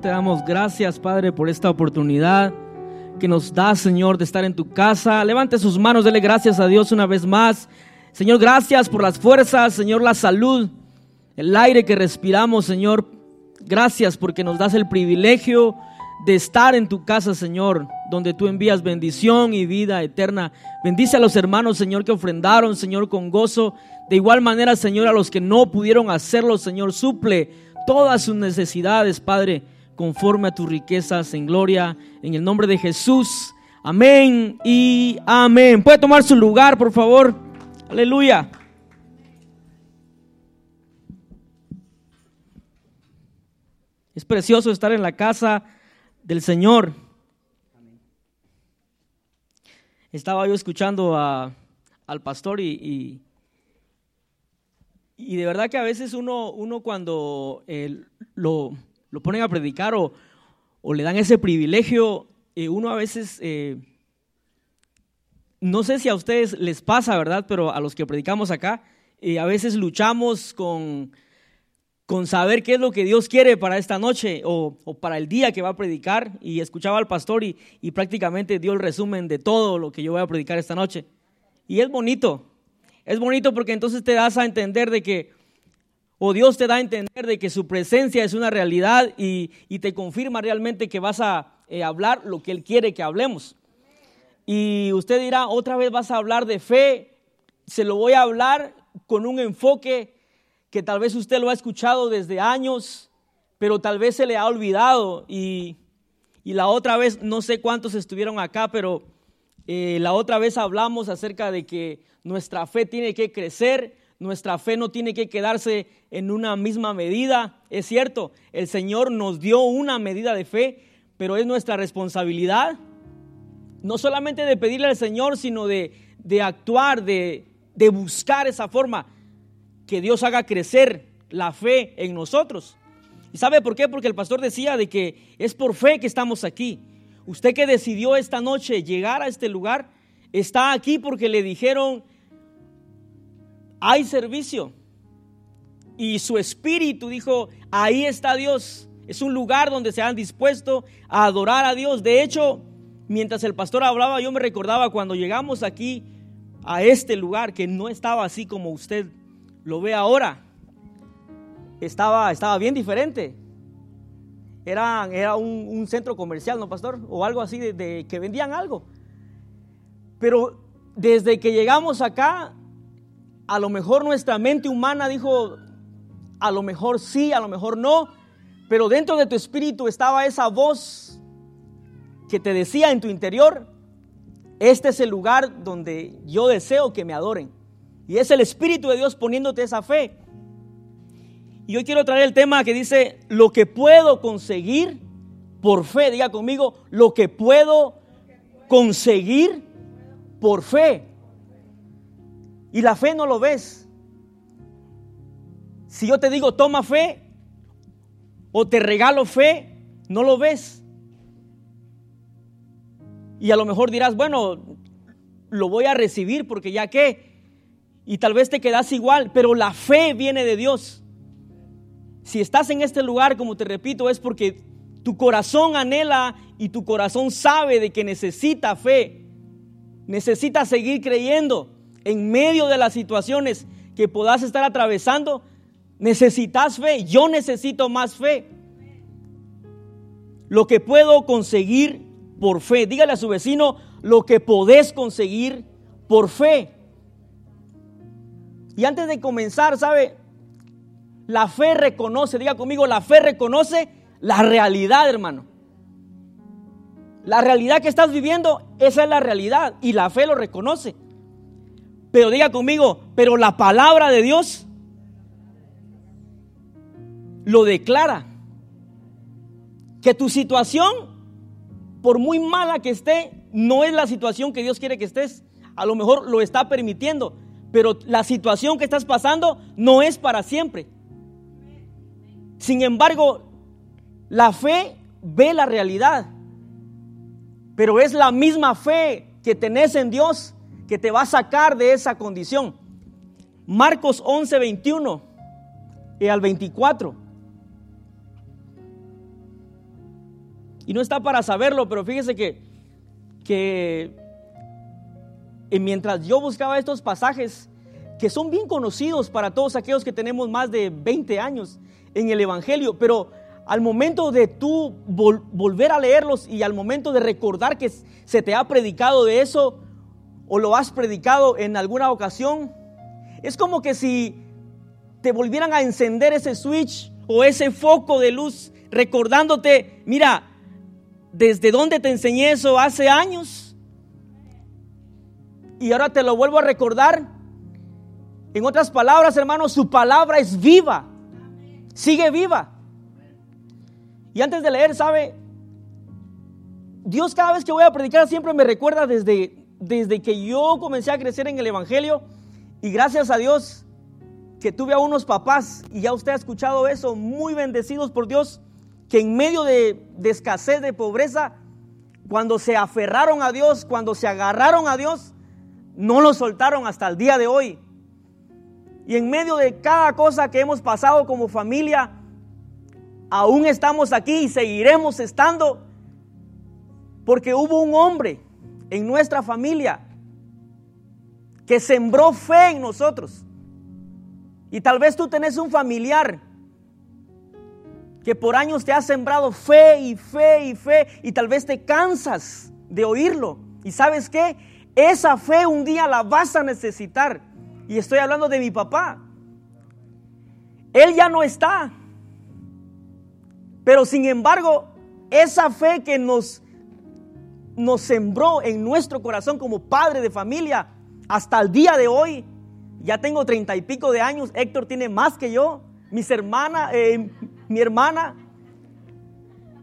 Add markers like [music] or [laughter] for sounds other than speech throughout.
Te damos gracias, Padre, por esta oportunidad que nos da, Señor, de estar en tu casa. Levante sus manos, dele gracias a Dios una vez más. Señor, gracias por las fuerzas, Señor, la salud, el aire que respiramos, Señor. Gracias porque nos das el privilegio de estar en tu casa, Señor, donde tú envías bendición y vida eterna. Bendice a los hermanos, Señor, que ofrendaron, Señor, con gozo. De igual manera, Señor, a los que no pudieron hacerlo, Señor, suple todas sus necesidades, Padre, conforme a tus riquezas en gloria, en el nombre de Jesús. Amén y amén. Puede tomar su lugar, por favor. Aleluya. Es precioso estar en la casa del Señor. Estaba yo escuchando al pastor y, y, de verdad que a veces uno, uno cuando eh, lo, lo, ponen a predicar o, o, le dan ese privilegio, eh, uno a veces, eh, no sé si a ustedes les pasa, ¿verdad? Pero a los que predicamos acá, a veces luchamos con con saber qué es lo que Dios quiere para esta noche o, para el día que va a predicar. Y escuchaba al pastor y, prácticamente dio el resumen de todo lo que yo voy a predicar esta noche. Y es bonito, es bonito porque entonces te das a entender de que, o Dios te da a entender de que su presencia es una realidad y, te confirma realmente que vas a eh, hablar lo que Él quiere que hablemos. Y usted dirá, otra vez vas a hablar de fe, se lo voy a hablar con un enfoque que tal vez usted lo ha escuchado desde años, pero tal vez se le ha olvidado y, la otra vez, no sé cuántos estuvieron acá, pero eh, la otra vez hablamos acerca de que nuestra fe tiene que crecer, nuestra fe no tiene que quedarse en una misma medida. Es cierto, el Señor nos dio una medida de fe, pero es nuestra responsabilidad, no solamente de pedirle al Señor, sino de, actuar, de, de buscar esa forma que Dios haga crecer la fe en nosotros. ¿Y sabe por qué? Porque el pastor decía de que es por fe que estamos aquí. Usted que decidió esta noche llegar a este lugar, está aquí porque le dijeron, hay servicio. Y su espíritu dijo, ahí está Dios. Es un lugar donde se han dispuesto a adorar a Dios. De hecho, mientras el pastor hablaba, yo me recordaba cuando llegamos aquí a este lugar que no estaba así como usted lo ve ahora. Estaba, estaba bien diferente. Era, era un, centro comercial, ¿no, pastor? O algo así, de, que vendían algo. Pero desde que llegamos acá, a lo mejor nuestra mente humana dijo, a lo mejor sí, a lo mejor no, pero dentro de tu espíritu estaba esa voz que te decía en tu interior, este es el lugar donde yo deseo que me adoren. Y es el Espíritu de Dios poniéndote esa fe. Y hoy quiero traer el tema que dice, lo que puedo conseguir por fe. Diga conmigo, lo que puedo conseguir por fe. Y la fe no lo ves. Si yo te digo, toma fe, o te regalo fe, no lo ves. Y a lo mejor dirás, bueno, lo voy a recibir porque ya que y tal vez te quedas igual, pero la fe viene de Dios. Si estás en este lugar, como te repito, es porque tu corazón anhela y tu corazón sabe de que necesita fe. Necesita seguir creyendo en medio de las situaciones que puedas estar atravesando. Necesitas fe. Yo necesito más fe. Lo que puedo conseguir por fe. Dígale a su vecino lo que podés conseguir por fe. Y antes de comenzar, ¿sabe? La fe reconoce, diga conmigo, la fe reconoce la realidad, hermano. La realidad que estás viviendo, esa es la realidad y la fe lo reconoce. Pero diga conmigo, pero la palabra de Dios lo declara. Que tu situación, por muy mala que esté, no es la situación que Dios quiere que estés. A lo mejor lo está permitiendo pero la situación que estás pasando no es para siempre. Sin embargo, la fe ve la realidad, pero es la misma fe que tenés en Dios que te va a sacar de esa condición. Marcos 11, 21 y al 24. y no está para saberlo, pero fíjese que, que mientras yo buscaba estos pasajes, que son bien conocidos para todos aquellos que tenemos más de 20 años en el Evangelio, pero al momento de tú volver a leerlos y al momento de recordar que se te ha predicado de eso o lo has predicado en alguna ocasión, es como que si te volvieran a encender ese switch o ese foco de luz recordándote, mira, desde dónde te enseñé eso hace años y ahora te lo vuelvo a recordar. En otras palabras, hermanos, su palabra es viva, sigue viva. Y antes de leer, ¿sabe? Dios cada vez que voy a predicar siempre me recuerda desde, desde que yo comencé a crecer en el Evangelio. Y gracias a Dios que tuve a unos papás, y ya usted ha escuchado eso, muy bendecidos por Dios, que en medio de, escasez, de pobreza, cuando se aferraron a Dios, cuando se agarraron a Dios, no lo soltaron hasta el día de hoy. Y en medio de cada cosa que hemos pasado como familia, aún estamos aquí y seguiremos estando porque hubo un hombre en nuestra familia que sembró fe en nosotros. Y tal vez tú tenés un familiar que por años te ha sembrado fe y fe y fe y tal vez te cansas de oírlo. Y sabes qué? Esa fe un día la vas a necesitar. Y estoy hablando de mi papá. Él ya no está. Pero sin embargo, esa fe que nos, nos sembró en nuestro corazón como padre de familia hasta el día de hoy, ya tengo treinta y pico de años, Héctor tiene más que yo, mis hermanas, eh, mi hermana.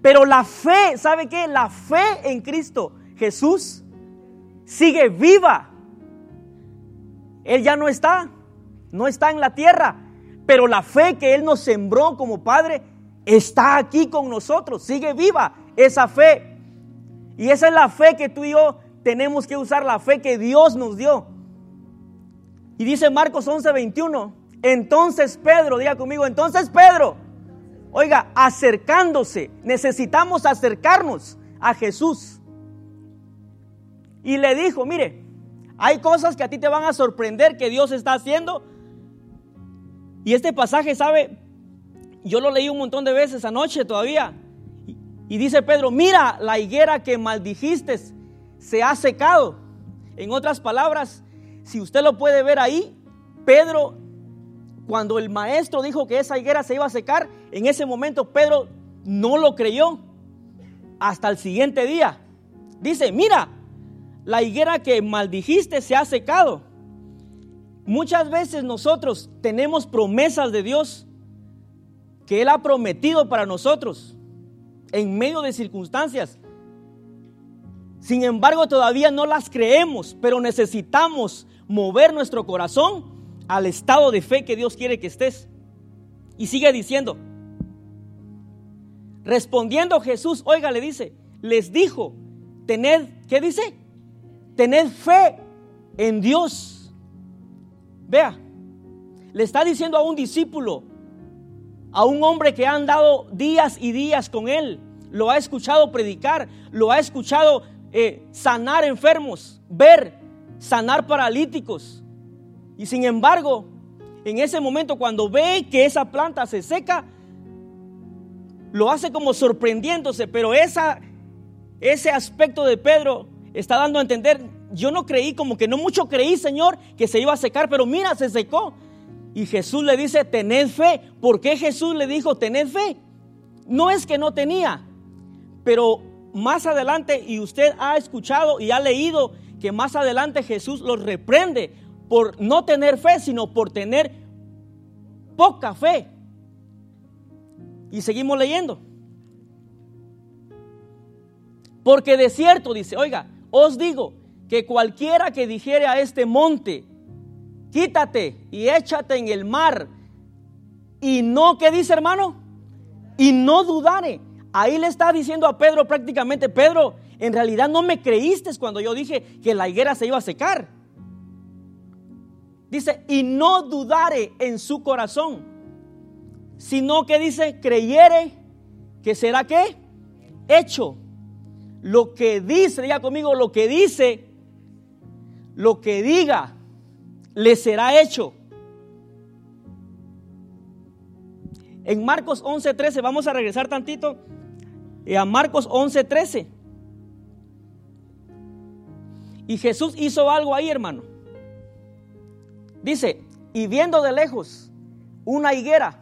Pero la fe, ¿sabe qué? La fe en Cristo Jesús sigue viva. Él ya no está, no está en la tierra, pero la fe que Él nos sembró como Padre está aquí con nosotros, sigue viva esa fe. Y esa es la fe que tú y yo tenemos que usar, la fe que Dios nos dio. Y dice Marcos 11, 21, entonces Pedro, diga conmigo, entonces Pedro, oiga, acercándose, necesitamos acercarnos a Jesús. Y le dijo, mire, hay cosas que a ti te van a sorprender que Dios está haciendo. Y este pasaje, ¿sabe? Yo lo leí un montón de veces anoche todavía. Y dice Pedro, mira, la higuera que maldijiste se ha secado. En otras palabras, si usted lo puede ver ahí, Pedro, cuando el maestro dijo que esa higuera se iba a secar, en ese momento Pedro no lo creyó hasta el siguiente día. Dice, mira, la higuera que maldijiste se ha secado. Muchas veces nosotros tenemos promesas de Dios que Él ha prometido para nosotros en medio de circunstancias. Sin embargo, todavía no las creemos, pero necesitamos mover nuestro corazón al estado de fe que Dios quiere que estés. Y sigue diciendo, respondiendo Jesús, oiga, le dice, les dijo, tened, ¿qué dice? Tened fe en Dios. Vea, le está diciendo a un discípulo, a un hombre que ha andado días y días con él, lo ha escuchado predicar, lo ha escuchado eh, sanar enfermos, ver, sanar paralíticos. Y sin embargo, en ese momento cuando ve que esa planta se seca, lo hace como sorprendiéndose, pero esa, ese aspecto de Pedro está dando a entender, yo no creí, como que no mucho creí, Señor, que se iba a secar, pero mira, se secó. Y Jesús le dice, tened fe. ¿Por qué Jesús le dijo, tened fe? No es que no tenía, pero más adelante, y usted ha escuchado y ha leído que más adelante Jesús los reprende por no tener fe, sino por tener poca fe. Y seguimos leyendo. Porque de cierto, dice, oiga, os digo que cualquiera que dijere a este monte, quítate y échate en el mar. Y no, ¿qué dice hermano? Y no dudare. Ahí le está diciendo a Pedro prácticamente, Pedro, en realidad no me creíste cuando yo dije que la higuera se iba a secar. Dice, y no dudare en su corazón, sino que dice, creyere que será qué? Hecho. lo que dice, diga conmigo, lo que dice, lo que diga, le será hecho. En Marcos 11:13, vamos a regresar tantito a Marcos 11:13. Y Jesús hizo algo ahí, hermano. Dice, y viendo de lejos una higuera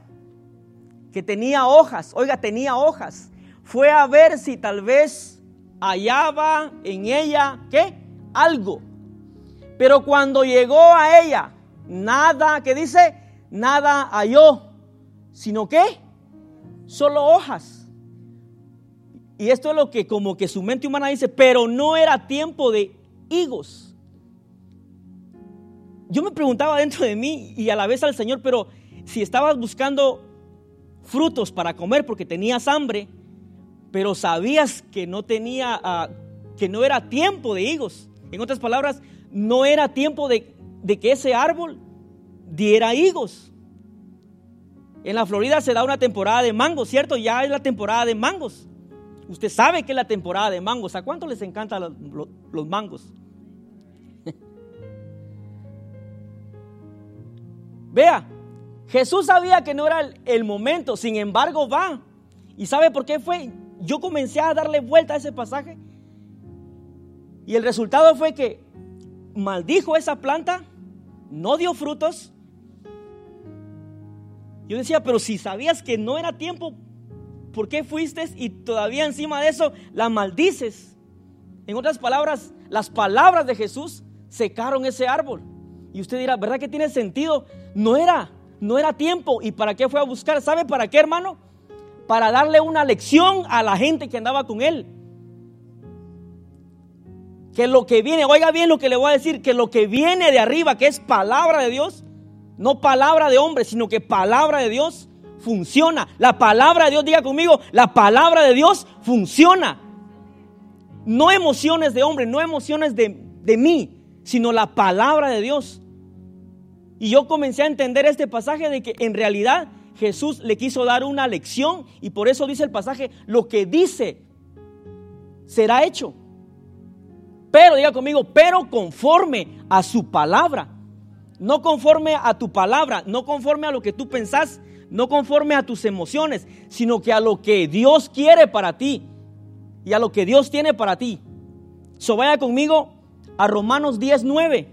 que tenía hojas, oiga, tenía hojas, fue a ver si tal vez hallaba en ella, ¿qué? Algo. Pero cuando llegó a ella, nada, ¿qué dice? Nada halló, sino que solo hojas. Y esto es lo que como que su mente humana dice, pero no era tiempo de higos. Yo me preguntaba dentro de mí y a la vez al Señor, pero si estabas buscando frutos para comer porque tenías hambre, pero sabías que no tenía, ah, que no era tiempo de higos. En otras palabras, no era tiempo de, de que ese árbol diera higos. En la Florida se da una temporada de mangos, ¿cierto? Ya es la temporada de mangos. Usted sabe que es la temporada de mangos. ¿A cuánto les encantan los, mangos? [laughs] Vea, Jesús sabía que no era el momento, sin embargo va. ¿Y sabe por qué fue? yo comencé a darle vuelta a ese pasaje. Y el resultado fue que maldijo esa planta, no dio frutos. Yo decía, pero si sabías que no era tiempo, ¿por qué fuiste y todavía encima de eso la maldices? En otras palabras, las palabras de Jesús secaron ese árbol. Y usted dirá, ¿verdad que tiene sentido? No era, no era tiempo. ¿Y para qué fue a buscar? ¿Sabe para qué, hermano? para darle una lección a la gente que andaba con él. Que lo que viene, oiga bien lo que le voy a decir, que lo que viene de arriba, que es palabra de Dios, no palabra de hombre, sino que palabra de Dios funciona. La palabra de Dios, diga conmigo, la palabra de Dios funciona. No emociones de hombre, no emociones de, de mí, sino la palabra de Dios. Y yo comencé a entender este pasaje de que en realidad Jesús le quiso dar una lección y por eso dice el pasaje, lo que dice será hecho. Pero, diga conmigo, pero conforme a su palabra. No conforme a tu palabra, no conforme a lo que tú pensás, no conforme a tus emociones, sino que a lo que Dios quiere para ti y a lo que Dios tiene para ti. So vaya conmigo a Romanos 10:9.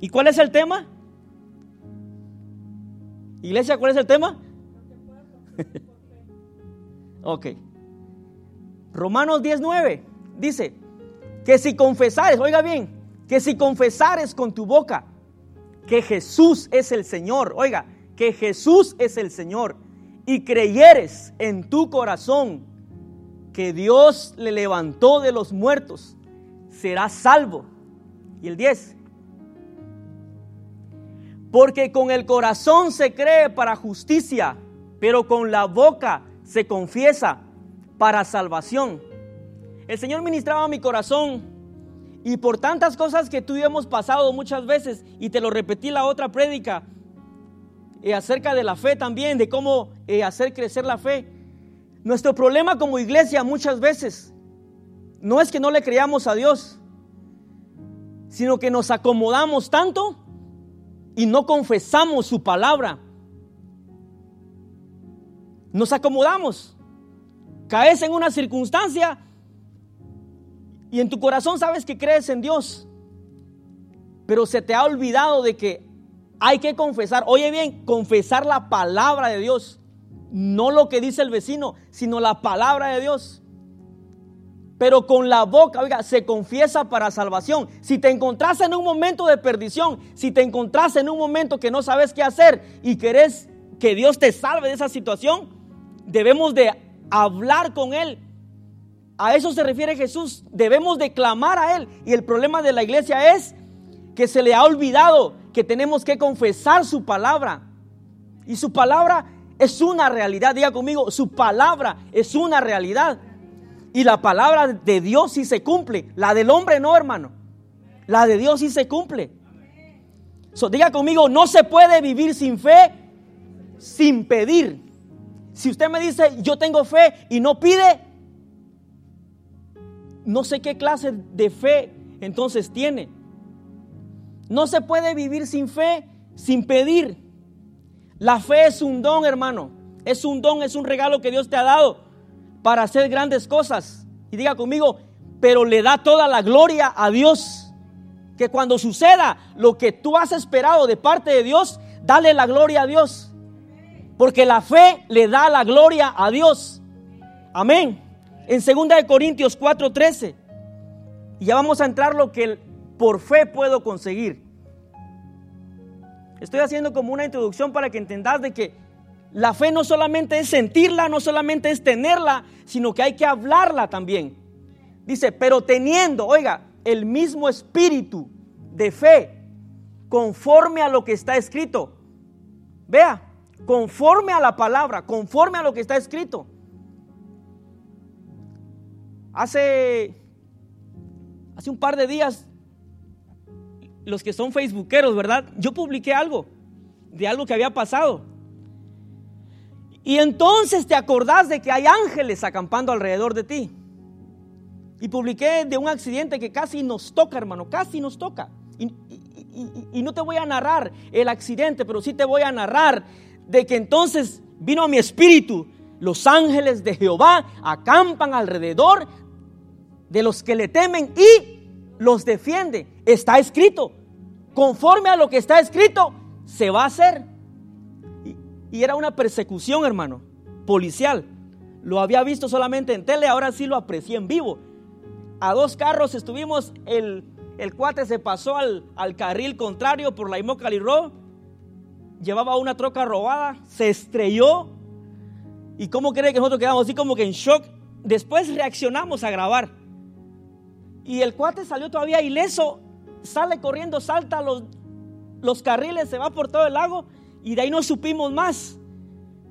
¿Y cuál es el tema? Iglesia, ¿cuál es el tema? [laughs] ok. Romanos 19 dice que si confesares, oiga bien, que si confesares con tu boca que Jesús es el Señor, oiga, que Jesús es el Señor y creyeres en tu corazón que Dios le levantó de los muertos, serás salvo. Y el 10, porque con el corazón se cree para justicia, pero con la boca se confiesa para salvación. El Señor ministraba mi corazón y por tantas cosas que tú y hemos pasado muchas veces, y te lo repetí la otra prédica, eh, acerca de la fe también, de cómo eh, hacer crecer la fe. Nuestro problema como iglesia muchas veces no es que no le creamos a Dios, sino que nos acomodamos tanto y no confesamos su palabra. Nos acomodamos. Caes en una circunstancia y en tu corazón sabes que crees en Dios. Pero se te ha olvidado de que hay que confesar. Oye bien, confesar la palabra de Dios. No lo que dice el vecino, sino la palabra de Dios pero con la boca, oiga, se confiesa para salvación. Si te encontrás en un momento de perdición, si te encontrás en un momento que no sabes qué hacer y querés que Dios te salve de esa situación, debemos de hablar con Él. A eso se refiere Jesús. Debemos de clamar a Él. Y el problema de la iglesia es que se le ha olvidado que tenemos que confesar su palabra. Y su palabra es una realidad. Diga conmigo, su palabra es una realidad. Y la palabra de Dios sí se cumple. La del hombre no, hermano. La de Dios sí se cumple. diga conmigo, no se puede vivir sin fe, sin pedir. Si usted me dice, yo tengo fe y no pide, no sé qué clase de fe entonces tiene. No se puede vivir sin fe, sin pedir. La fe es un don, hermano. Es un don, es un regalo que Dios te ha dado para hacer grandes cosas. Y diga conmigo, pero le da toda la gloria a Dios. Que cuando suceda lo que tú has esperado de parte de Dios, dale la gloria a Dios. Porque la fe le da la gloria a Dios. Amén. En 2 de Corintios 4:13. Y ya vamos a entrar lo que por fe puedo conseguir. Estoy haciendo como una introducción para que entendas de que la fe no solamente es sentirla, no solamente es tenerla, sino que hay que hablarla también. Dice, pero teniendo, oiga, el mismo espíritu de fe, conforme a lo que está escrito. Vea, conforme a la palabra, conforme a lo que está escrito. Hace, hace un par de días, los que son facebookeros, ¿verdad? Yo publiqué algo de algo que había pasado. Y entonces te acordás de que hay ángeles acampando alrededor de ti. Y publiqué de un accidente que casi nos toca, hermano, casi nos toca. Y, y, no te voy a narrar el accidente, pero sí te voy a narrar de que entonces vino a mi espíritu. Los ángeles de Jehová acampan alrededor de los que le temen y los defiende. Está escrito. Conforme a lo que está escrito, se va a hacer. Y era una persecución, hermano, policial. Lo había visto solamente en tele, ahora sí lo aprecié en vivo. A dos carros estuvimos, el, el cuate se pasó al, al, carril contrario por la Immokalee Road, llevaba una troca robada, se estrelló. ¿Y cómo cree que nosotros quedamos así como que en shock? Después reaccionamos a grabar. Y el cuate salió todavía ileso, sale corriendo, salta los, los carriles, se va por todo el lago y de ahí no supimos más.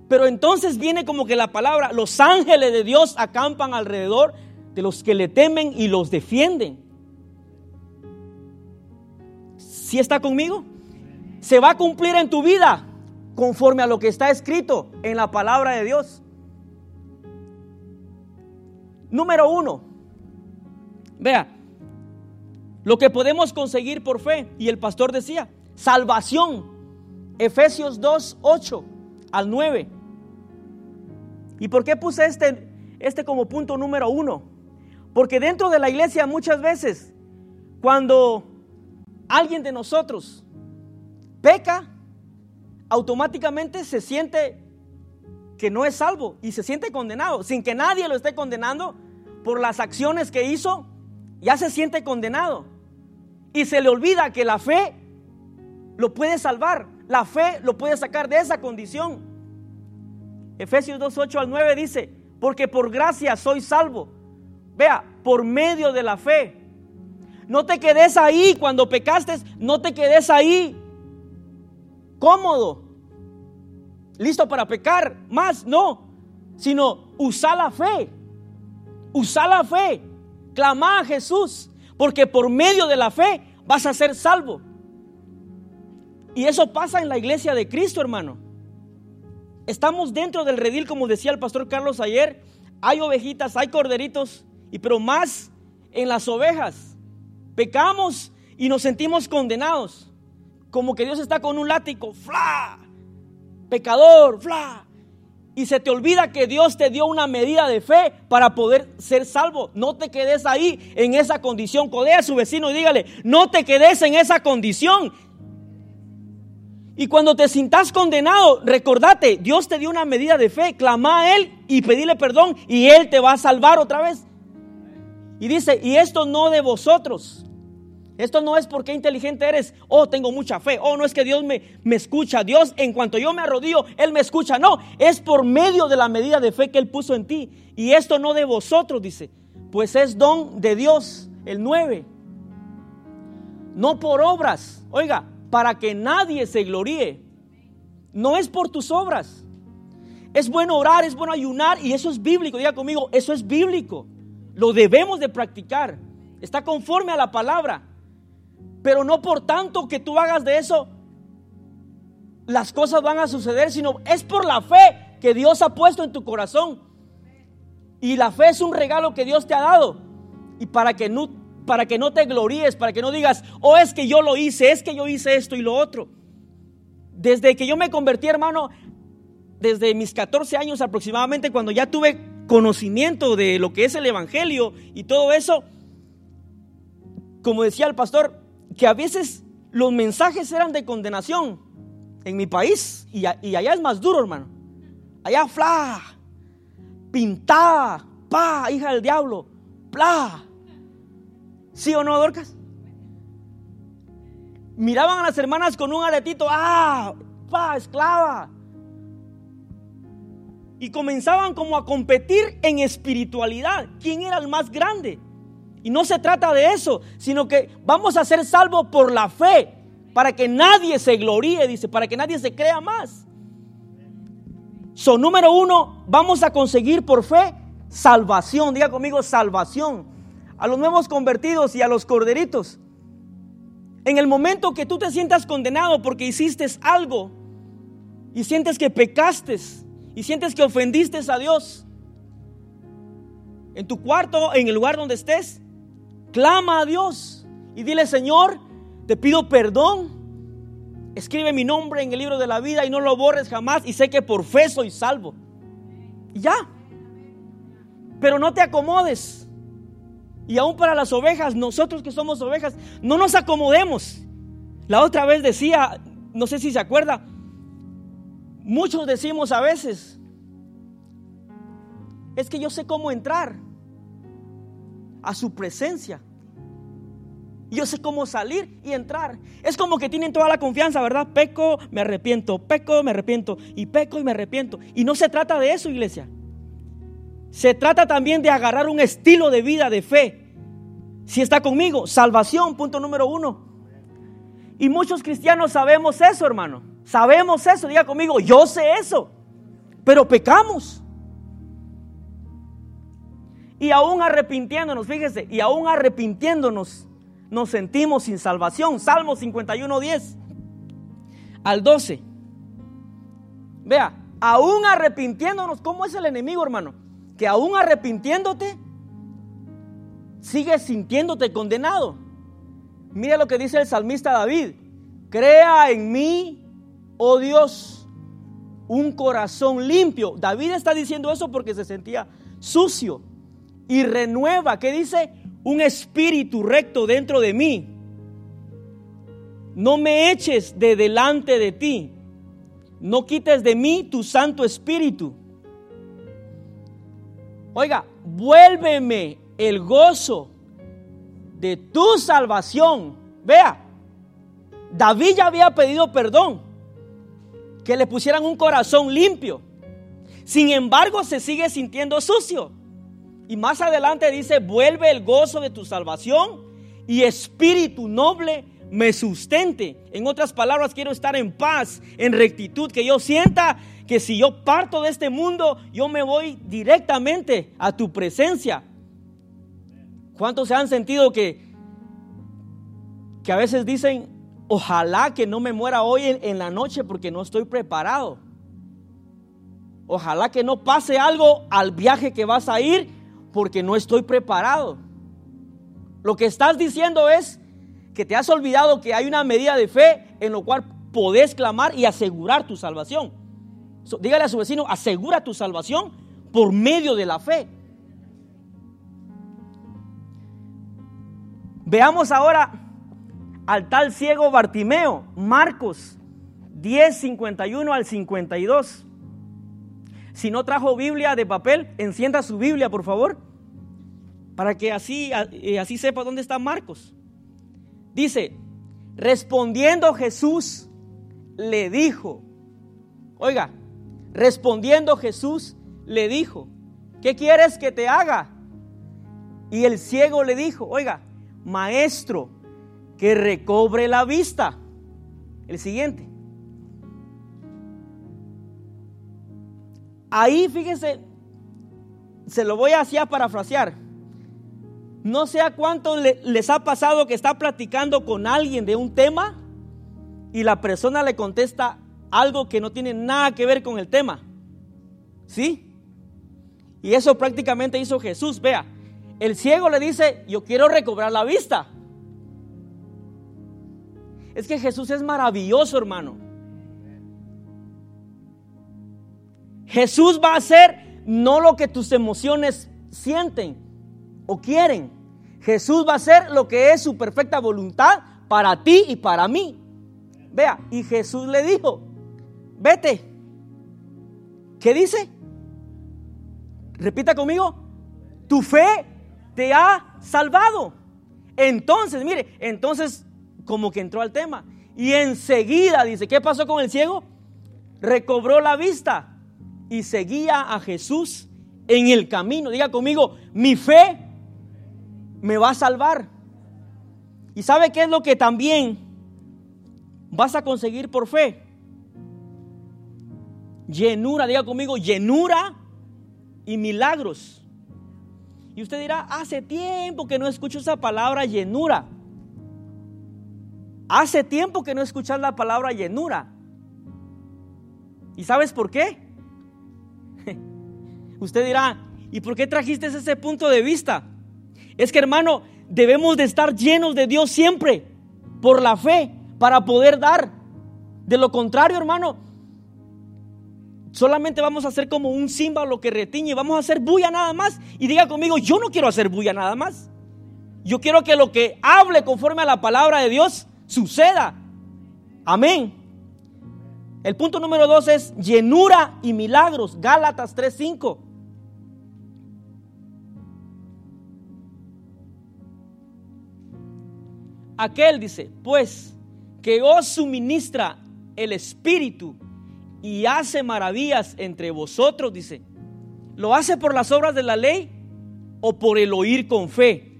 Pero entonces viene como que la palabra, los ángeles de Dios acampan alrededor de los que le temen y los defienden. ¿Sí está conmigo? Se va a cumplir en tu vida conforme a lo que está escrito en la palabra de Dios. Número uno, vea, lo que podemos conseguir por fe, y el pastor decía, salvación Efesios 2, 8 al 9. ¿Y por qué puse este, este como punto número uno? Porque dentro de la iglesia muchas veces, cuando alguien de nosotros peca, automáticamente se siente que no es salvo y se siente condenado, sin que nadie lo esté condenando por las acciones que hizo, ya se siente condenado. Y se le olvida que la fe lo puede salvar. La fe lo puede sacar de esa condición. Efesios 2, 8 al 9 dice, porque por gracia soy salvo. Vea, por medio de la fe. No te quedes ahí cuando pecaste, no te quedes ahí cómodo, listo para pecar más, no, sino usa la fe, usa la fe, clama a Jesús, porque por medio de la fe vas a ser salvo. Y eso pasa en la iglesia de Cristo, hermano. Estamos dentro del redil, como decía el pastor Carlos ayer. Hay ovejitas, hay corderitos, y pero más en las ovejas. Pecamos y nos sentimos condenados. Como que Dios está con un látigo, fla, pecador, fla. Y se te olvida que Dios te dio una medida de fe para poder ser salvo. No te quedes ahí en esa condición. Codea a su vecino y dígale, no te quedes en esa condición. Y cuando te sintas condenado, recordate, Dios te dio una medida de fe, clama a Él y pedile perdón y Él te va a salvar otra vez. Y dice, y esto no de vosotros. Esto no es porque inteligente eres, oh, tengo mucha fe, oh, no es que Dios me, me escucha. Dios, en cuanto yo me arrodillo, Él me escucha. No, es por medio de la medida de fe que Él puso en ti. Y esto no de vosotros, dice, pues es don de Dios, el 9. No por obras. Oiga, para que nadie se gloríe. No es por tus obras. Es bueno orar, es bueno ayunar y eso es bíblico. Diga conmigo, eso es bíblico. Lo debemos de practicar. Está conforme a la palabra. Pero no por tanto que tú hagas de eso, las cosas van a suceder, sino es por la fe que Dios ha puesto en tu corazón. Y la fe es un regalo que Dios te ha dado. Y para que no, para que no te gloríes, para que no digas, oh, es que yo lo hice, es que yo hice esto y lo otro. Desde que yo me convertí, hermano, desde mis 14 años aproximadamente, cuando ya tuve conocimiento de lo que es el Evangelio y todo eso, como decía el pastor, que a veces los mensajes eran de condenación en mi país y, allá es más duro, hermano. Allá, fla, pintada, pa, hija del diablo, pla. ¿Sí o no, Dorcas? Miraban a las hermanas con un aretito, ah, pa, esclava. Y comenzaban como a competir en espiritualidad. ¿Quién era el más grande? Y no se trata de eso, sino que vamos a ser salvos por la fe, para que nadie se gloríe, dice, para que nadie se crea más. Son número uno, vamos a conseguir por fe salvación. Diga conmigo, salvación. A los nuevos convertidos y a los corderitos. En el momento que tú te sientas condenado porque hiciste algo y sientes que pecaste y sientes que ofendiste a Dios, en tu cuarto, en el lugar donde estés, Clama a Dios y dile, Señor, te pido perdón. Escribe mi nombre en el libro de la vida y no lo borres jamás y sé que por fe soy salvo. ya. Pero no te acomodes. Y aún para las ovejas, nosotros que somos ovejas, no nos acomodemos. La otra vez decía, no sé si se acuerda, muchos decimos a veces, es que yo sé cómo entrar a su presencia. Yo sé cómo salir y entrar. Es como que tienen toda la confianza, ¿verdad? Peco, me arrepiento, peco, me arrepiento, y peco y me arrepiento. Y no se trata de eso, iglesia. Se trata también de agarrar un estilo de vida de fe. Si está conmigo, salvación, punto número uno. Y muchos cristianos sabemos eso, hermano. Sabemos eso, diga conmigo, yo sé eso. Pero pecamos. Y aún arrepintiéndonos, fíjese, y aún arrepintiéndonos, nos sentimos sin salvación. Salmo 51, 10 al 12. Vea, aún arrepintiéndonos, ¿cómo es el enemigo, hermano? Que aún arrepintiéndote, sigues sintiéndote condenado. Mira lo que dice el salmista David. Crea en mí, oh Dios, un corazón limpio. David está diciendo eso porque se sentía sucio y renueva, ¿qué dice? Un espíritu recto dentro de mí. No me eches de delante de ti. No quites de mí tu Santo Espíritu. Oiga, vuélveme el gozo de tu salvación. Vea, David ya había pedido perdón, que le pusieran un corazón limpio. Sin embargo, se sigue sintiendo sucio. Y más adelante dice, vuelve el gozo de tu salvación y espíritu noble me sustente. En otras palabras, quiero estar en paz, en rectitud, que yo sienta que si yo parto de este mundo, yo me voy directamente a tu presencia. ¿Cuántos se han sentido que, que a veces dicen, ojalá que no me muera hoy en, en la noche porque no estoy preparado? Ojalá que no pase algo al viaje que vas a ir porque no estoy preparado. Lo que estás diciendo es que te has olvidado que hay una medida de fe en lo cual podés clamar y asegurar tu salvación. dígale a su vecino, asegura tu salvación por medio de la fe. Veamos ahora al tal ciego Bartimeo, Marcos 10, 51 al 52. Si no trajo Biblia de papel, encienda su Biblia, por favor, para que así, eh, así sepa dónde está Marcos. Dice, respondiendo Jesús le dijo, oiga, respondiendo Jesús le dijo, ¿qué quieres que te haga? Y el ciego le dijo, oiga, maestro, que recobre la vista. El siguiente. Ahí, fíjense, se lo voy así a parafrasear. No sé a cuánto les ha pasado que está platicando con alguien de un tema y la persona le contesta algo que no tiene nada que ver con el tema. ¿Sí? Y eso prácticamente hizo Jesús. Vea, El ciego le dice, yo quiero recobrar la vista. Es que Jesús es maravilloso, hermano. Jesús va a hacer no lo que tus emociones sienten o quieren. Jesús va a hacer lo que es su perfecta voluntad para ti y para mí. Vea, y Jesús le dijo, vete. ¿Qué dice? Repita conmigo, tu fe te ha salvado. Entonces, mire, entonces como que entró al tema. Y enseguida dice, ¿qué pasó con el ciego? Recobró la vista y seguía a Jesús en el camino. Diga conmigo, mi fe me va a salvar. ¿Y sabe qué es lo que también vas a conseguir por fe? Llenura, diga conmigo, llenura y milagros. Y usted dirá, hace tiempo que no escucho esa palabra llenura. Hace tiempo que no escuchas la palabra llenura. ¿Y sabes por qué? Usted dirá, ¿y por qué trajiste ese punto de vista? Es que hermano, debemos de estar llenos de Dios siempre por la fe para poder dar. De lo contrario, hermano, Solamente vamos a hacer como un símbolo que retiñe, vamos a hacer bulla nada más. Y diga conmigo, yo no quiero hacer bulla nada más. Yo quiero que lo que hable conforme a la palabra de Dios suceda. Amén. El punto número dos es llenura y milagros. Gálatas 3:5. Aquel dice, pues que os suministra el Espíritu y hace maravillas entre vosotros, dice. ¿Lo hace por las obras de la ley o por el oír con fe?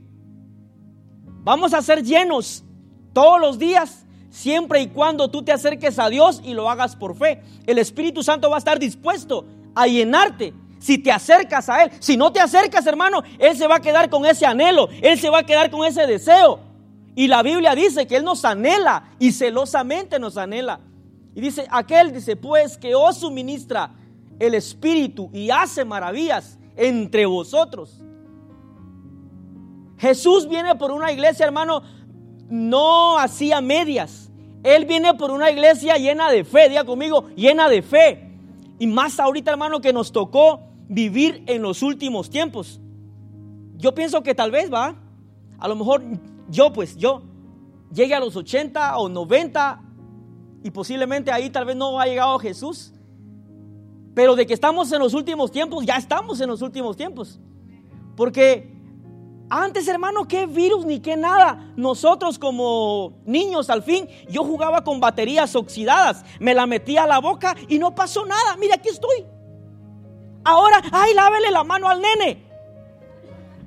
Vamos a ser llenos todos los días, siempre y cuando tú te acerques a Dios y lo hagas por fe. El Espíritu Santo va a estar dispuesto a llenarte. Si te acercas a Él, si no te acercas, hermano, Él se va a quedar con ese anhelo, Él se va a quedar con ese deseo. Y la Biblia dice que Él nos anhela y celosamente nos anhela. Y dice, aquel dice, pues que os suministra el Espíritu y hace maravillas entre vosotros. Jesús viene por una iglesia, hermano, no hacía medias. Él viene por una iglesia llena de fe, diga conmigo, llena de fe. Y más ahorita, hermano, que nos tocó vivir en los últimos tiempos. Yo pienso que tal vez va, a lo mejor yo, pues yo, llegue a los 80 o 90 y posiblemente ahí tal vez no ha llegado Jesús. Pero de que estamos en los últimos tiempos, ya estamos en los últimos tiempos. Porque antes, hermano, qué virus ni qué nada. Nosotros como niños, al fin, yo jugaba con baterías oxidadas. Me la metía a la boca y no pasó nada. Mira, aquí estoy. Ahora, ay, lávele la mano al nene.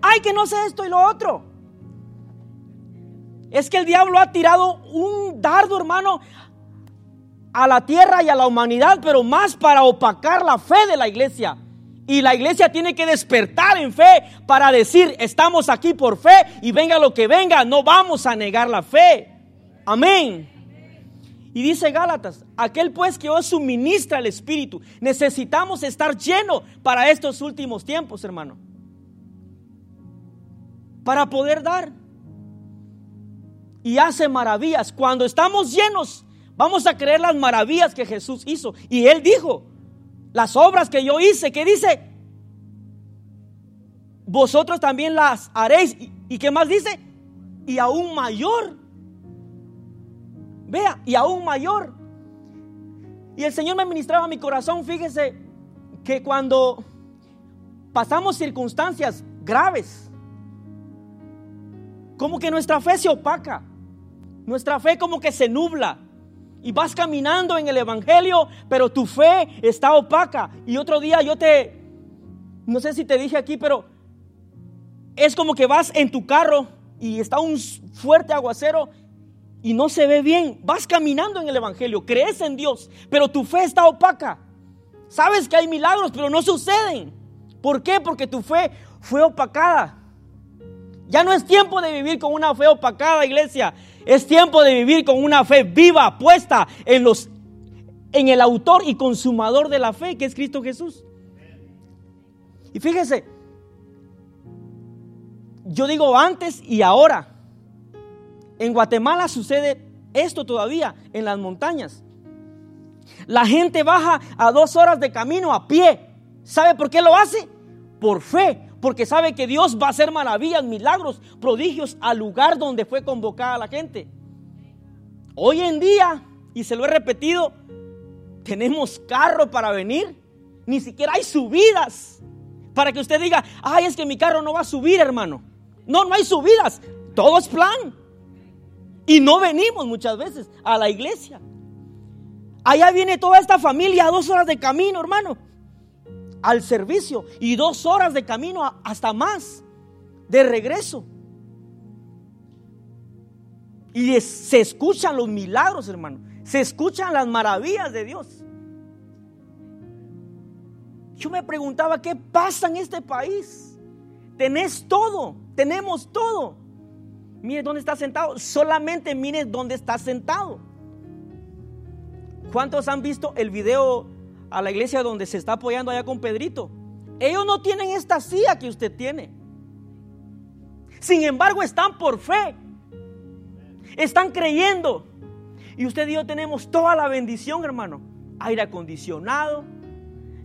Ay, que no sé esto y lo otro. Es que el diablo ha tirado un dardo, hermano, a la tierra y a la humanidad, pero más para opacar la fe de la iglesia. Y la iglesia tiene que despertar en fe para decir, estamos aquí por fe y venga lo que venga, no vamos a negar la fe. Amén. Y dice Gálatas, aquel pues que os suministra el Espíritu, necesitamos estar lleno para estos últimos tiempos, hermano. Para poder dar. Y hace maravillas. Cuando estamos llenos, Vamos a creer las maravillas que Jesús hizo. Y Él dijo, las obras que yo hice, ¿qué dice? Vosotros también las haréis. ¿Y, qué más dice? Y aún mayor. Vea, y aún mayor. Y el Señor me ministraba mi corazón, fíjese, que cuando pasamos circunstancias graves, como que nuestra fe se opaca, nuestra fe como que se nubla y vas caminando en el Evangelio, pero tu fe está opaca. Y otro día yo te, no sé si te dije aquí, pero es como que vas en tu carro y está un fuerte aguacero y no se ve bien. Vas caminando en el Evangelio, crees en Dios, pero tu fe está opaca. Sabes que hay milagros, pero no suceden. ¿Por qué? Porque tu fe fue opacada. Ya no es tiempo de vivir con una fe opacada, iglesia. Es tiempo de vivir con una fe viva, puesta en los en el autor y consumador de la fe, que es Cristo Jesús. Y fíjese, Yo digo antes y ahora. En Guatemala sucede esto todavía, en las montañas. La gente baja a dos horas de camino a pie. ¿Sabe por qué lo hace? Por fe, porque sabe que Dios va a hacer maravillas, milagros, prodigios al lugar donde fue convocada la gente. Hoy en día, y se lo he repetido, tenemos carro para venir, ni siquiera hay subidas. Para que usted diga, ay, es que mi carro no va a subir, hermano. No, no hay subidas, todo es plan. Y no venimos muchas veces a la iglesia. Allá viene toda esta familia a dos horas de camino, hermano, al servicio. Y dos horas de camino hasta más de regreso. Y se escuchan los milagros, hermano. Se escuchan las maravillas de Dios. Yo me preguntaba, ¿qué pasa en este país? Tenés todo, tenemos todo. Mire dónde está sentado. Solamente mire dónde está sentado. ¿Cuántos han visto el video a la iglesia donde se está apoyando allá con Pedrito? Ellos no tienen esta silla que usted tiene. Sin embargo, están por fe. Están creyendo. Y usted y yo tenemos toda la bendición, hermano. Aire acondicionado.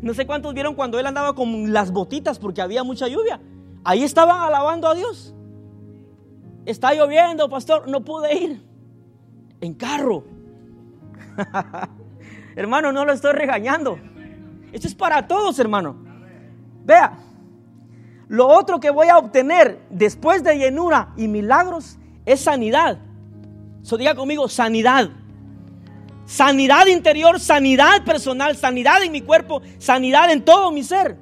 No sé cuántos vieron cuando él andaba con las botitas porque había mucha lluvia. Ahí estaban alabando a Dios. Está lloviendo, pastor, no pude ir. En carro. [laughs] hermano, no lo estoy regañando. Esto es para todos, hermano. Vea, lo otro que voy a obtener después de llenura y milagros es sanidad. So diga conmigo, sanidad. Sanidad interior, sanidad personal, sanidad en mi cuerpo, sanidad en todo mi ser.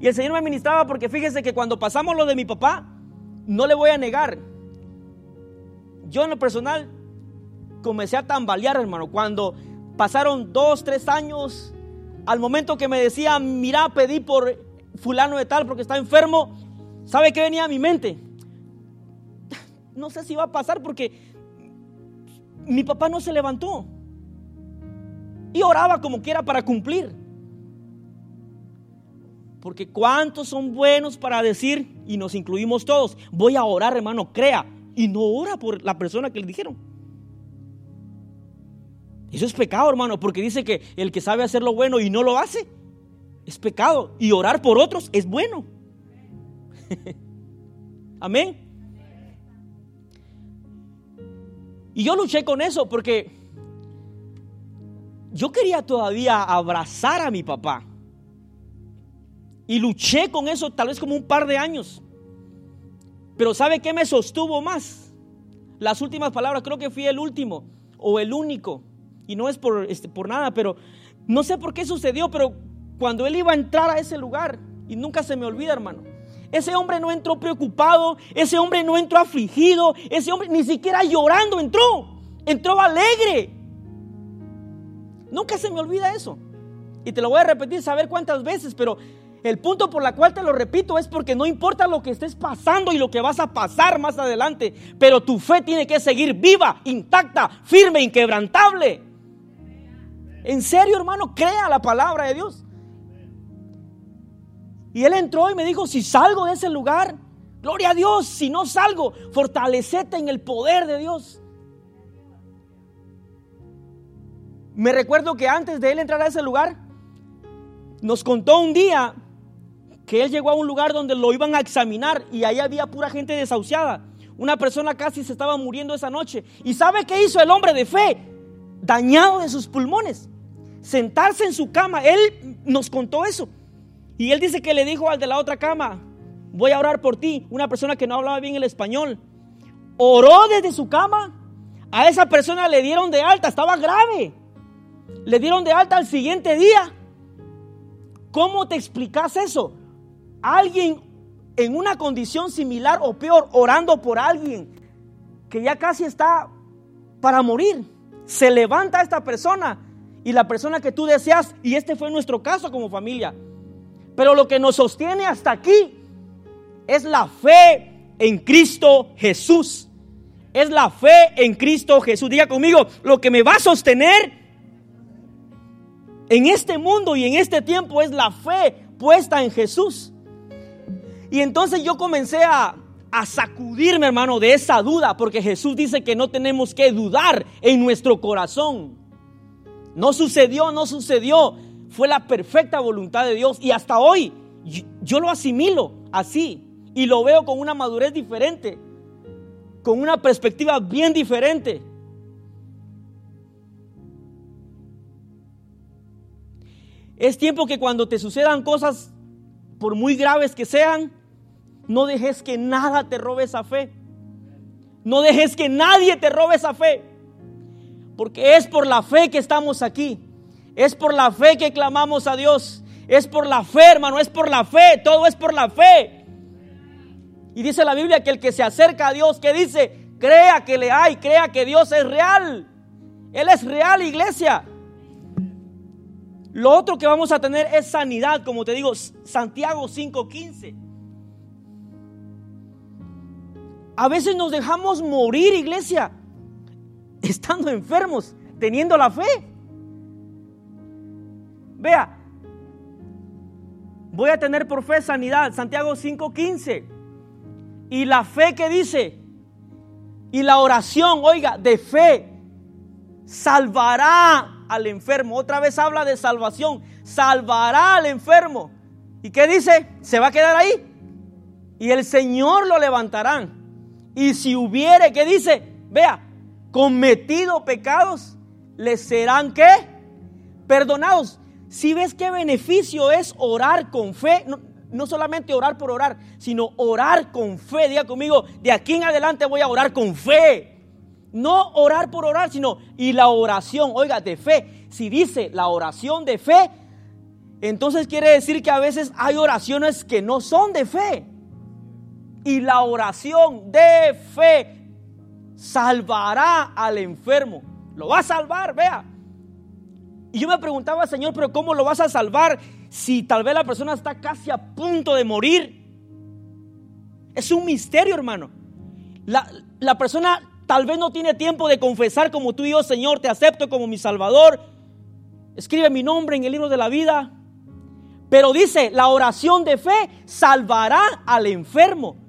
Y el Señor me ministraba porque fíjese que cuando pasamos lo de mi papá, no le voy a negar. Yo en lo personal comencé a tambalear, hermano. Cuando pasaron dos, tres años, al momento que me decía, mira, pedí por fulano de tal porque está enfermo, ¿sabe qué venía a mi mente? No sé si va a pasar porque mi papá no se levantó. Y oraba como quiera para cumplir. Porque cuántos son buenos para decir, y nos incluimos todos, voy a orar, hermano, crea. Y no ora por la persona que le dijeron. Eso es pecado, hermano, porque dice que el que sabe hacer lo bueno y no lo hace, es pecado. Y orar por otros es bueno. [laughs] Amén. Y yo luché con eso porque yo quería todavía abrazar a mi papá. Y luché con eso tal vez como un par de años. Pero ¿sabe qué me sostuvo más? Las últimas palabras, creo que fui el último o el único. Y no es por, este, por nada, pero no sé por qué sucedió, pero cuando él iba a entrar a ese lugar, y nunca se me olvida, hermano, ese hombre no entró preocupado, ese hombre no entró afligido, ese hombre ni siquiera llorando entró, entró alegre. Nunca se me olvida eso. Y te lo voy a repetir, saber cuántas veces, pero el punto por la cual te lo repito es porque no importa lo que estés pasando y lo que vas a pasar más adelante, pero tu fe tiene que seguir viva, intacta, firme, inquebrantable. En serio, hermano, crea la palabra de Dios. Y él entró y me dijo, si salgo de ese lugar, gloria a Dios, si no salgo, fortalecete en el poder de Dios. Me recuerdo que antes de él entrar a ese lugar, nos contó un día que él llegó a un lugar donde lo iban a examinar y ahí había pura gente desahuciada. Una persona casi se estaba muriendo esa noche. ¿Y sabe qué hizo el hombre de fe? Dañado de sus pulmones. Sentarse en su cama. Él nos contó eso. Y él dice que le dijo al de la otra cama, voy a orar por ti. Una persona que no hablaba bien el español. Oró desde su cama. A esa persona le dieron de alta, estaba grave. Le dieron de alta al siguiente día. ¿Cómo te explicas eso? alguien en una condición similar o peor, orando por alguien que ya casi está para morir, se levanta esta persona y la persona que tú deseas, y este fue nuestro caso como familia, pero lo que nos sostiene hasta aquí es la fe en Cristo Jesús. Es la fe en Cristo Jesús. Diga conmigo, lo que me va a sostener en este mundo y en este tiempo es la fe puesta en Jesús. Y entonces yo comencé a, a sacudirme, hermano, de esa duda, porque Jesús dice que no tenemos que dudar en nuestro corazón. No sucedió, no sucedió. Fue la perfecta voluntad de Dios. Y hasta hoy yo, lo asimilo así. Y lo veo con una madurez diferente. Con una perspectiva bien diferente. Es tiempo que cuando te sucedan cosas, por muy graves que sean, no dejes que nada te robe esa fe. No dejes que nadie te robe esa fe. Porque es por la fe que estamos aquí. Es por la fe que clamamos a Dios. Es por la fe, hermano. Es por la fe. Todo es por la fe. Y dice la Biblia que el que se acerca a Dios, que dice, crea que le hay, crea que Dios es real. Él es real, iglesia. Lo otro que vamos a tener es sanidad, como te digo, Santiago 5:15. A veces nos dejamos morir, iglesia [laughs] estando enfermos, teniendo la fe. Vea, voy a tener por fe sanidad, Santiago 5:15. Y la fe que dice, y la oración, oiga, de fe, salvará al enfermo. Otra vez habla de salvación, salvará al enfermo. ¿Y qué dice? Se va a quedar ahí. Y el Señor lo levantará. Y si hubiere, ¿qué dice? Vea, cometido pecados, les serán qué? Perdonados. Si ves qué beneficio es orar con fe, no, solamente orar por orar, sino orar con fe. Diga conmigo, de aquí en adelante voy a orar con fe. No orar por orar, sino y la oración, oiga, de fe. Si dice la oración de fe, entonces quiere decir que a veces hay oraciones que no son de fe. Y la oración de fe salvará al enfermo. Lo va a salvar, vea. Y yo me preguntaba, Señor, pero ¿cómo lo vas a salvar si tal vez la persona está casi a punto de morir? Es un misterio, hermano. La, la persona tal vez no tiene tiempo de confesar como tú y yo, Señor, te acepto como mi Salvador. Escribe mi nombre en el libro de la vida. Pero dice, la oración de fe salvará al enfermo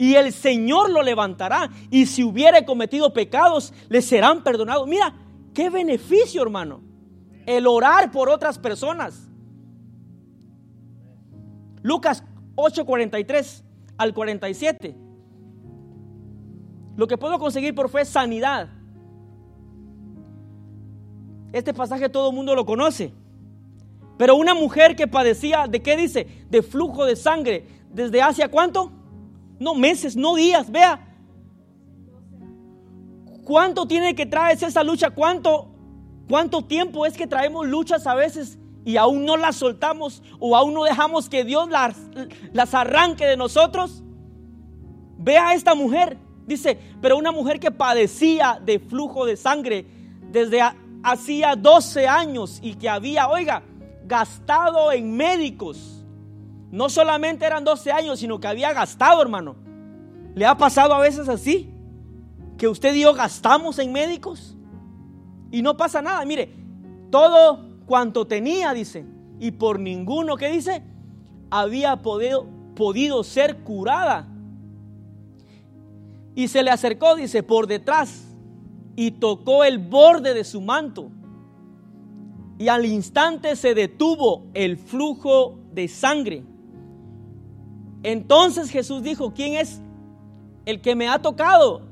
y el Señor lo levantará. Y si hubiere cometido pecados, le serán perdonados. Mira, qué beneficio, hermano. El orar por otras personas. Lucas 8:43 al 47. Lo que puedo conseguir por fe es sanidad. Este pasaje todo el mundo lo conoce. Pero una mujer que padecía, ¿de qué dice? De flujo de sangre. ¿Desde hacia cuánto? No meses, no días, vea. ¿Cuánto tiene que traerse esa lucha? ¿Cuánto, ¿Cuánto tiempo es que traemos luchas a veces y aún no las soltamos o aún no dejamos que Dios las, las arranque de nosotros? Vea a esta mujer, dice, pero una mujer que padecía de flujo de sangre desde hacía 12 años y que había, oiga, gastado en médicos no solamente eran 12 años, sino que había gastado, hermano. ¿Le ha pasado a veces así? Que usted y yo gastamos en médicos y no pasa nada. Mire, todo cuanto tenía, dice, y por ninguno que dice, había podido, podido ser curada. Y se le acercó, dice, por detrás y tocó el borde de su manto. Y al instante se detuvo el flujo de sangre. Entonces Jesús dijo, ¿quién es el que me ha tocado?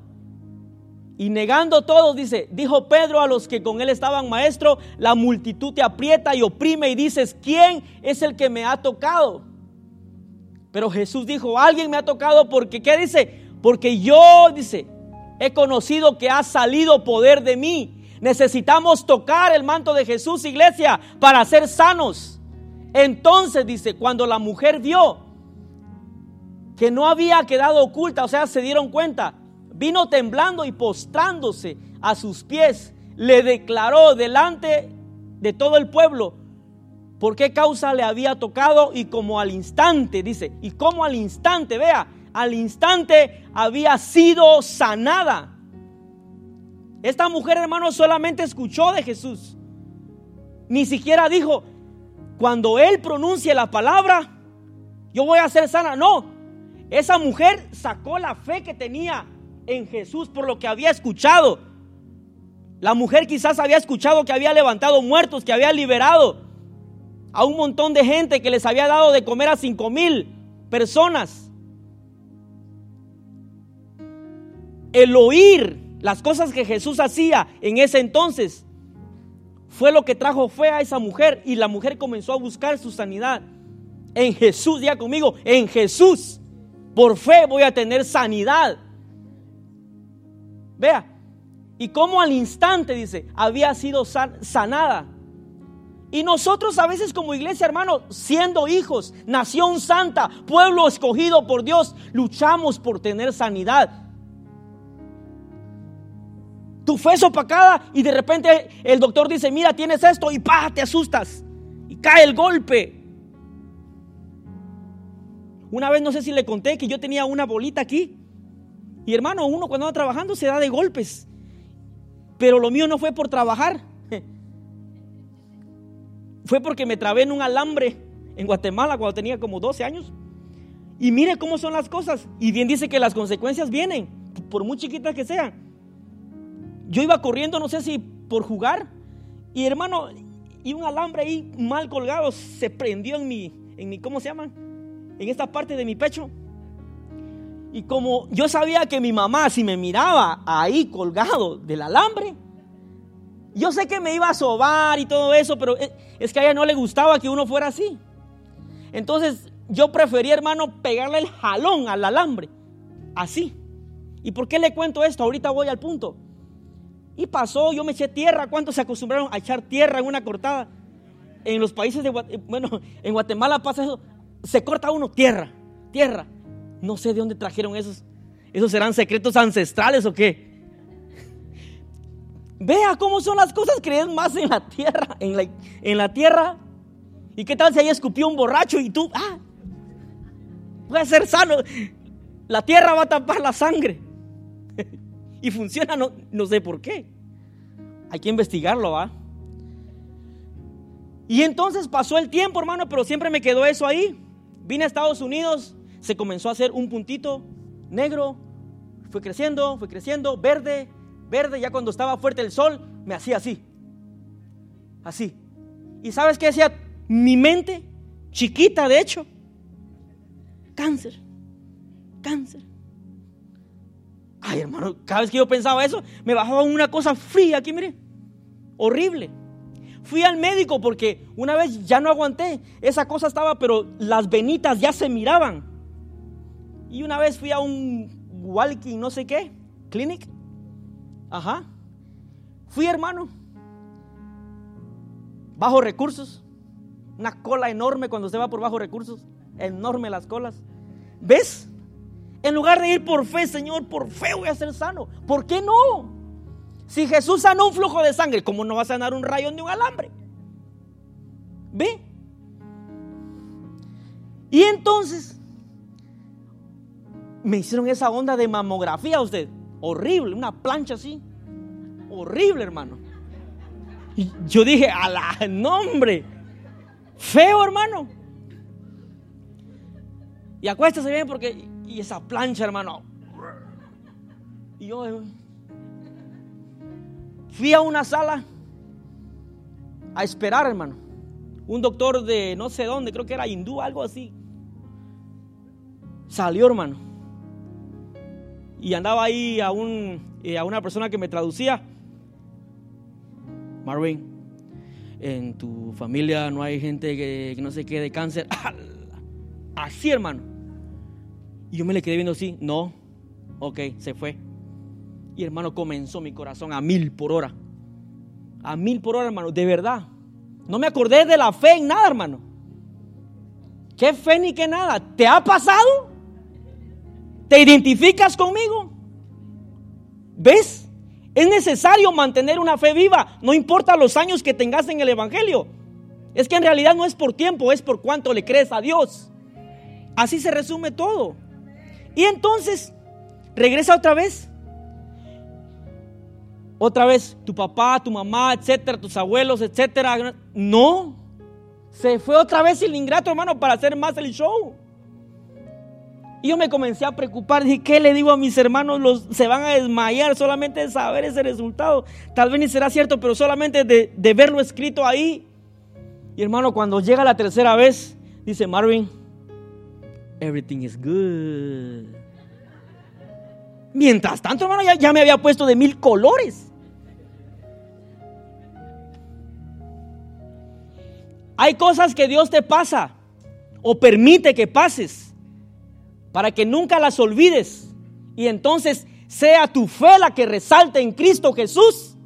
Y negando todos, dice, dijo Pedro a los que con él estaban, maestro, la multitud te aprieta y oprime y dices, ¿quién es el que me ha tocado? Pero Jesús dijo, alguien me ha tocado porque, ¿qué dice? Porque yo, dice, he conocido que ha salido poder de mí. Necesitamos tocar el manto de Jesús, iglesia, para ser sanos. Entonces, dice, cuando la mujer vio que no había quedado oculta, o sea, se dieron cuenta, vino temblando y postrándose a sus pies, le declaró delante de todo el pueblo por qué causa le había tocado y como al instante, dice, y como al instante, vea, al instante había sido sanada. Esta mujer, hermano, solamente escuchó de Jesús. Ni siquiera dijo, cuando Él pronuncie la palabra, yo voy a ser sana. No, Esa mujer sacó la fe que tenía en Jesús por lo que había escuchado. La mujer quizás había escuchado que había levantado muertos, que había liberado a un montón de gente, que les había dado de comer a cinco mil personas. El oír las cosas que Jesús hacía en ese entonces fue lo que trajo fe a esa mujer y la mujer comenzó a buscar su sanidad. En Jesús, ya conmigo, en Jesús. Por fe voy a tener sanidad. Vea, y como al instante, dice, había sido sanada. Y nosotros a veces como iglesia, hermano, siendo hijos, nación santa, pueblo escogido por Dios, luchamos por tener sanidad. Tu fe es opacada y de repente el doctor dice, mira, tienes esto y pa, te asustas. Y cae el golpe. Una vez no sé si le conté que yo tenía una bolita aquí. Y hermano, uno cuando anda trabajando se da de golpes. Pero lo mío no fue por trabajar. [laughs] Fue porque me trabé en un alambre en Guatemala cuando tenía como 12 años. Y mire cómo son las cosas. Y bien dice que las consecuencias vienen, por muy chiquitas que sean. Yo iba corriendo, no sé si por jugar, y hermano, y un alambre ahí mal colgado se prendió en mi, en mi, ¿cómo se llama? En esta parte de mi pecho. Y como yo sabía que mi mamá, si me miraba ahí colgado del alambre, yo sé que me iba a sobar y todo eso, pero es que a ella no le gustaba que uno fuera así. Entonces yo preferí, hermano, pegarle el jalón al alambre, así. ¿Y por qué le cuento esto? Ahorita voy al punto. Y pasó, yo me eché tierra. ¿Cuántos se acostumbraron a echar tierra en una cortada? En los países de bueno, en Guatemala pasa eso. Se corta uno, tierra, tierra. No sé de dónde trajeron esos. ¿Esos serán secretos ancestrales o qué? Vea cómo son las cosas, crees más en la tierra, en la, en la tierra. ¿Y qué tal si ahí escupió un borracho y tú, ah, puede ser sano? La tierra va a tapar la sangre. [laughs] Y funciona, no, no sé por qué. Hay que investigarlo, ¿va? Y entonces pasó el tiempo, hermano, pero siempre me quedó eso ahí. Vine a Estados Unidos, se comenzó a hacer un puntito negro, fue creciendo, fue creciendo, verde, verde, ya cuando estaba fuerte el sol, me hacía así. Así. ¿Y sabes qué decía mi mente? Chiquita, de hecho. Cáncer. Cáncer. Ay, hermano, cada vez que yo pensaba eso, me bajaba una cosa fría aquí, mire. Horrible. Fui al médico porque una vez ya no aguanté. Esa cosa estaba, pero las venitas ya se miraban. Y una vez fui a un walking, no sé qué, clinic. Ajá. Fui, hermano. Bajo recursos. Una cola enorme cuando se va por bajo recursos. Enorme las colas. ¿Ves? En lugar de ir por fe, Señor, por fe voy a ser sano. ¿Por qué no? Si Jesús sanó un flujo de sangre, ¿cómo no va a sanar un rayón de un alambre? ¿Ve? Y entonces me hicieron esa onda de mamografía usted. Horrible, una plancha así. Horrible, hermano. Yo dije, a la nombre. Feo, hermano. Y acuéstese bien porque y esa plancha, hermano. Y yo fui a una sala a esperar, hermano. Un doctor de no sé dónde, creo que era hindú, algo así. Salió, hermano. Y andaba ahí a, un, eh, a una persona que me traducía. Marvin, en tu familia no hay gente que, no se quede de cáncer. [laughs] Así, hermano. Y yo me le quedé viendo así, no, ok, se fue. Y hermano, comenzó mi corazón a mil por hora. A mil por hora, hermano, de verdad. No me acordé de la fe en nada, hermano. ¿Qué fe ni qué nada? ¿Te ha pasado? ¿Te identificas conmigo? ¿Ves? Es necesario mantener una fe viva, no importa los años que tengas en el Evangelio. Es que en realidad no es por tiempo, es por cuánto le crees a Dios. Así se resume todo. Y entonces, regresa otra vez. Otra vez, tu papá, tu mamá, etcétera, tus abuelos, etcétera. No, se fue otra vez el ingrato, hermano, para hacer más el show. Y yo me comencé a preocupar, dije, ¿qué le digo a mis hermanos? Los, se van a desmayar solamente de saber ese resultado. Tal vez ni será cierto, pero solamente de, de verlo escrito ahí. Y hermano, cuando llega la tercera vez, dice Marvin, everything is good. Mientras tanto, hermano, ya, ya me había puesto de mil colores. Hay cosas que Dios te pasa o permite que pases para que nunca las olvides y entonces sea tu fe la que resalte en Cristo Jesús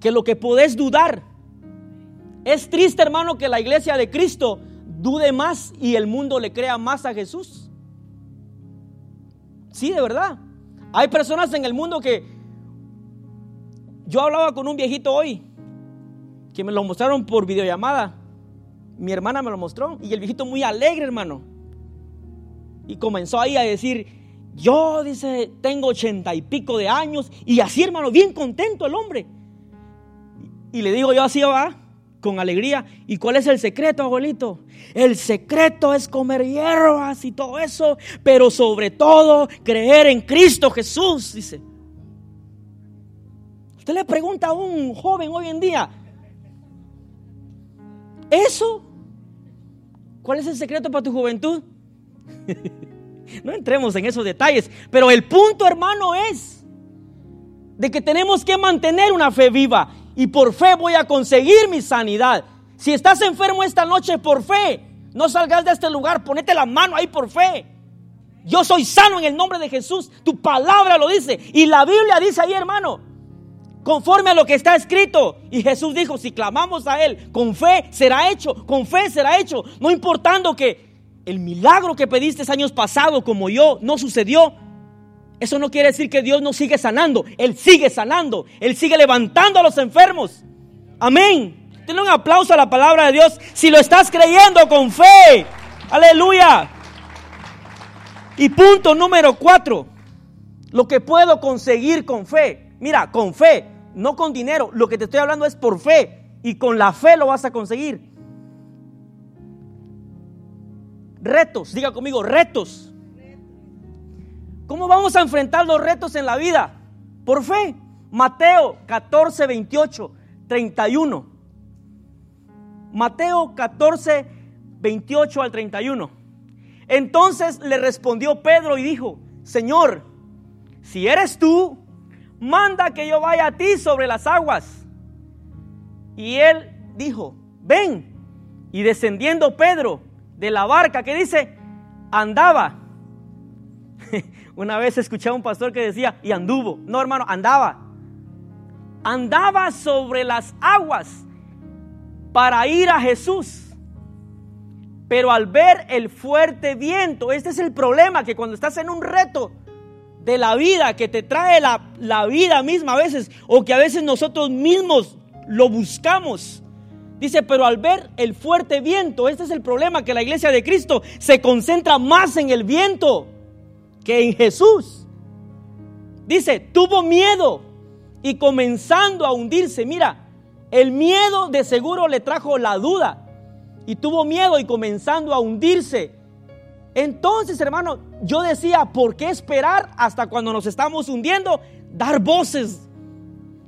que lo que podés dudar. Es triste, hermano, que la iglesia de Cristo dude más y el mundo le crea más a Jesús. Sí, de verdad. Hay personas en el mundo que... Yo hablaba con un viejito hoy, que me lo mostraron por videollamada. Mi hermana me lo mostró y el viejito muy alegre, hermano. Y comenzó ahí a decir, yo, dice, tengo ochenta y pico de años. Y así, hermano, bien contento el hombre. Y le digo yo así, va, con alegría. ¿Y cuál es el secreto, abuelito? El secreto es comer hierbas y todo eso, pero sobre todo creer en Cristo Jesús, dice. Usted le pregunta a un joven hoy en día, ¿eso? ¿Cuál es el secreto para tu juventud? [laughs] no entremos en esos detalles, pero el punto, hermano, es de que tenemos que mantener una fe viva y por fe voy a conseguir mi sanidad. Si estás enfermo esta noche por fe, no salgas de este lugar, ponete la mano ahí por fe. Yo soy sano en el nombre de Jesús. Tu palabra lo dice. Y la Biblia dice ahí, hermano, conforme a lo que está escrito. Y Jesús dijo, si clamamos a Él, con fe será hecho, con fe será hecho. No importando que el milagro que pediste años pasados, como yo, no sucedió. Eso no quiere decir que Dios no sigue sanando. Él sigue sanando. Él sigue levantando a los enfermos. Amén. Denle un aplauso a la palabra de Dios si lo estás creyendo con fe. Aleluya. Y punto número cuatro. Lo que puedo conseguir con fe. Mira, con fe, no con dinero. Lo que te estoy hablando es por fe. Y con la fe lo vas a conseguir. Retos, diga conmigo, retos. ¿Cómo vamos a enfrentar los retos en la vida? Por fe. Mateo 14, 28, 31. Mateo 14, 28 al 31. Entonces le respondió Pedro y dijo, Señor, si eres tú, manda que yo vaya a ti sobre las aguas. Y él dijo, ven. Y descendiendo Pedro de la barca, que dice, andaba [laughs] una vez escuché a un pastor que decía, y anduvo. No, hermano, andaba. Andaba sobre las aguas para ir a Jesús. Pero al ver el fuerte viento, este es el problema, que cuando estás en un reto de la vida, que te trae la, la vida misma a veces, o que a veces nosotros mismos lo buscamos, Dice, pero al ver el fuerte viento, este es el problema, que la iglesia de Cristo se concentra más en el viento que en Jesús. Dice, tuvo miedo y comenzando a hundirse, mira, el miedo de seguro le trajo la duda y tuvo miedo y comenzando a hundirse. Entonces, hermano, yo decía, ¿por qué esperar hasta cuando nos estamos hundiendo? Dar voces.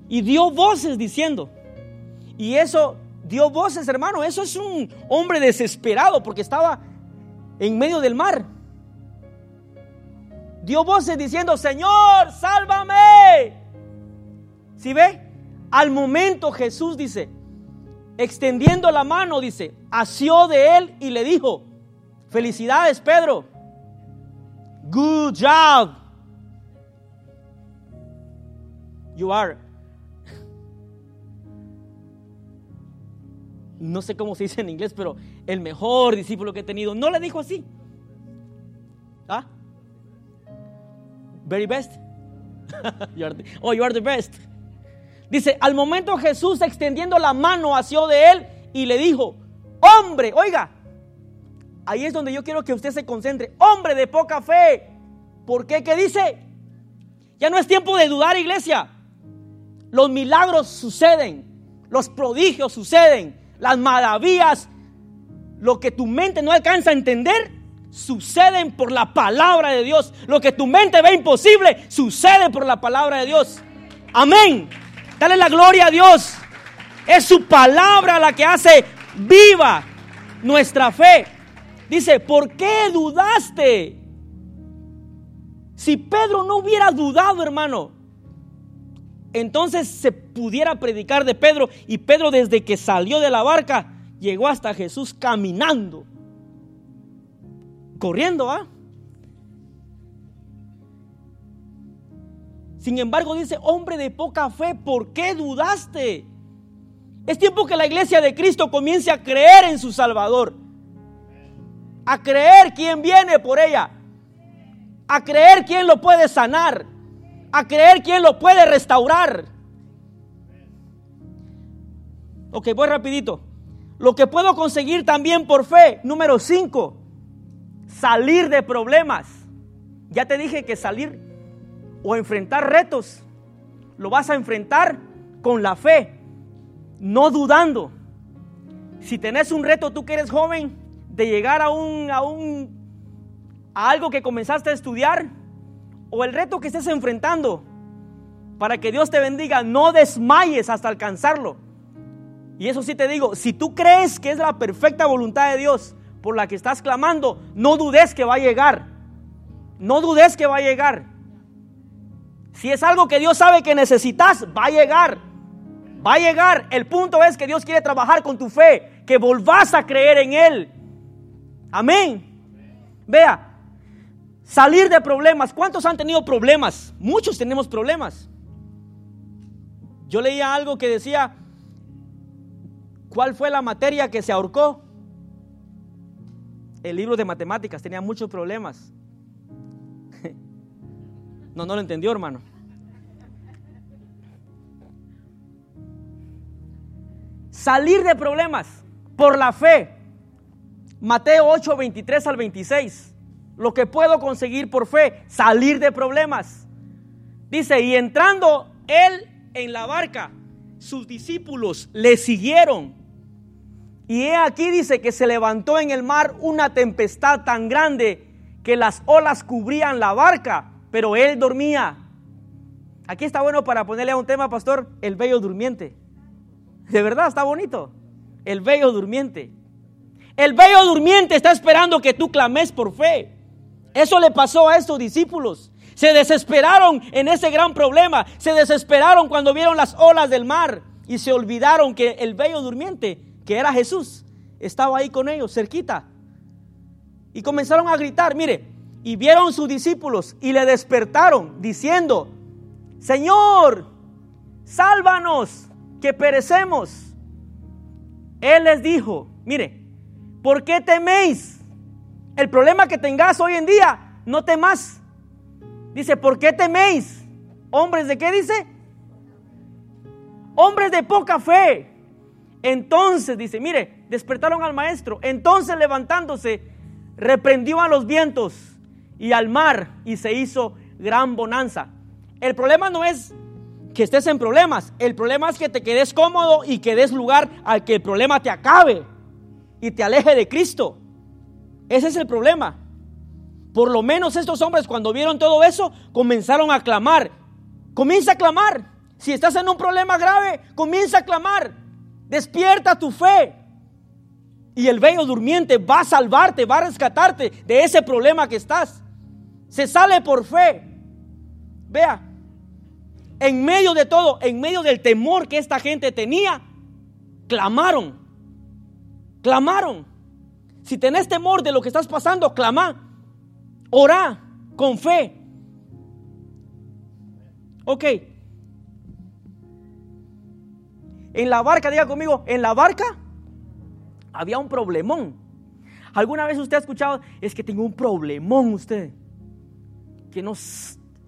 Y dio voces diciendo. Y eso dio voces, hermano. Eso es un hombre desesperado porque estaba en medio del mar dio voces diciendo, Señor, sálvame. Si ve? Al momento Jesús dice, extendiendo la mano, dice, asió de él y le dijo, felicidades Pedro, good job. You are. No sé cómo se dice en inglés, pero el mejor discípulo que he tenido. No le dijo así. ¿Ah? Very best. [laughs] oh, you are the best. Dice, al momento Jesús extendiendo la mano hacia de él y le dijo, hombre, oiga, ahí es donde yo quiero que usted se concentre, hombre de poca fe. ¿Por qué? ¿Qué dice? Ya no es tiempo de dudar, iglesia. Los milagros suceden, los prodigios suceden, las maravillas, lo que tu mente no alcanza a entender, suceden por la palabra de Dios. Lo que tu mente ve imposible, sucede por la palabra de Dios. Amén. Dale la gloria a Dios. Es su palabra la que hace viva nuestra fe. Dice, ¿por qué dudaste? Si Pedro no hubiera dudado, hermano, entonces se pudiera predicar de Pedro y Pedro desde que salió de la barca llegó hasta Jesús caminando, corriendo, ¿ah? Sin embargo, dice, hombre de poca fe, ¿por qué dudaste? Es tiempo que la iglesia de Cristo comience a creer en su Salvador, a creer quién viene por ella, a creer quién lo puede sanar, a creer quién lo puede restaurar. Ok, voy rapidito. Lo que puedo conseguir también por fe. Número 5, salir de problemas. Ya te dije que salir o enfrentar retos, lo vas a enfrentar con la fe, no dudando. Si tenés un reto, tú que eres joven, de llegar a un, a un, a algo que comenzaste a estudiar, o el reto que estés enfrentando, para que Dios te bendiga, no desmayes hasta alcanzarlo. Y eso sí te digo, si tú crees que es la perfecta voluntad de Dios por la que estás clamando, no dudes que va a llegar. No dudes que va a llegar. Si es algo que Dios sabe que necesitas, va a llegar. Va a llegar. El punto es que Dios quiere trabajar con tu fe, que volvás a creer en Él. Amén. Vea, Salir de problemas. ¿Cuántos han tenido problemas? Muchos tenemos problemas. Yo leía algo que decía, ¿cuál fue la materia que se ahorcó? El libro de matemáticas tenía muchos problemas. [laughs] No, no lo entendió, hermano. Salir de problemas por la fe. Mateo 8, 23 al 26 lo que puedo conseguir por fe, salir de problemas. Dice, y entrando él en la barca, sus discípulos le siguieron. Y he aquí dice que se levantó en el mar una tempestad tan grande que las olas cubrían la barca, pero él dormía. Aquí está bueno para ponerle a un tema, pastor, el bello durmiente. De verdad, está bonito. El bello durmiente. El bello durmiente está esperando que tú clames por fe. Eso le pasó a estos discípulos. Se desesperaron en ese gran problema. Se desesperaron cuando vieron las olas del mar y se olvidaron que el bello durmiente, que era Jesús, estaba ahí con ellos, cerquita. Y comenzaron a gritar, mire, y vieron sus discípulos y le despertaron diciendo, Señor, sálvanos, que perecemos. Él les dijo, mire, ¿por qué teméis? El problema que tengas hoy en día, no temas. Dice, ¿por qué teméis? Hombres de qué dice? Hombres de poca fe. Entonces dice, mire, despertaron al maestro. Entonces levantándose, reprendió a los vientos y al mar y se hizo gran bonanza. El problema no es que estés en problemas. El problema es que te quedes cómodo y que des lugar al que el problema te acabe y te aleje de Cristo. Ese es el problema. Por lo menos estos hombres cuando vieron todo eso comenzaron a clamar. Comienza a clamar. Si estás en un problema grave, comienza a clamar. Despierta tu fe. Y el bello durmiente va a salvarte, va a rescatarte de ese problema que estás. Se sale por fe. Vea, en medio de todo, en medio del temor que esta gente tenía, clamaron. Clamaron. Si tenés temor de lo que estás pasando, clama. Ora con fe. Ok. En la barca, diga conmigo, en la barca había un problemón. ¿Alguna vez usted ha escuchado? Es que tengo un problemón usted. Que no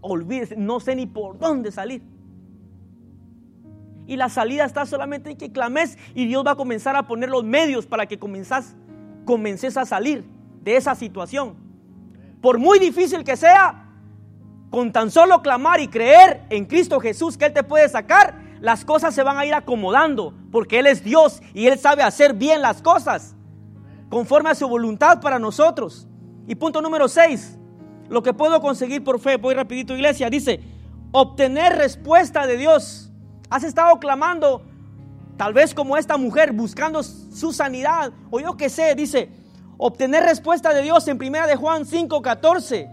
olvide, no sé ni por dónde salir. Y la salida está solamente en que clames y Dios va a comenzar a poner los medios para que comenzás comences a salir de esa situación. Por muy difícil que sea, con tan solo clamar y creer en Cristo Jesús que Él te puede sacar, las cosas se van a ir acomodando, porque Él es Dios y Él sabe hacer bien las cosas, conforme a su voluntad para nosotros. Y punto número 6, lo que puedo conseguir por fe, voy rapidito iglesia, dice, obtener respuesta de Dios. Has estado clamando, tal vez como esta mujer, buscando su sanidad, o yo qué sé, dice, obtener respuesta de Dios en primera de Juan 5:14.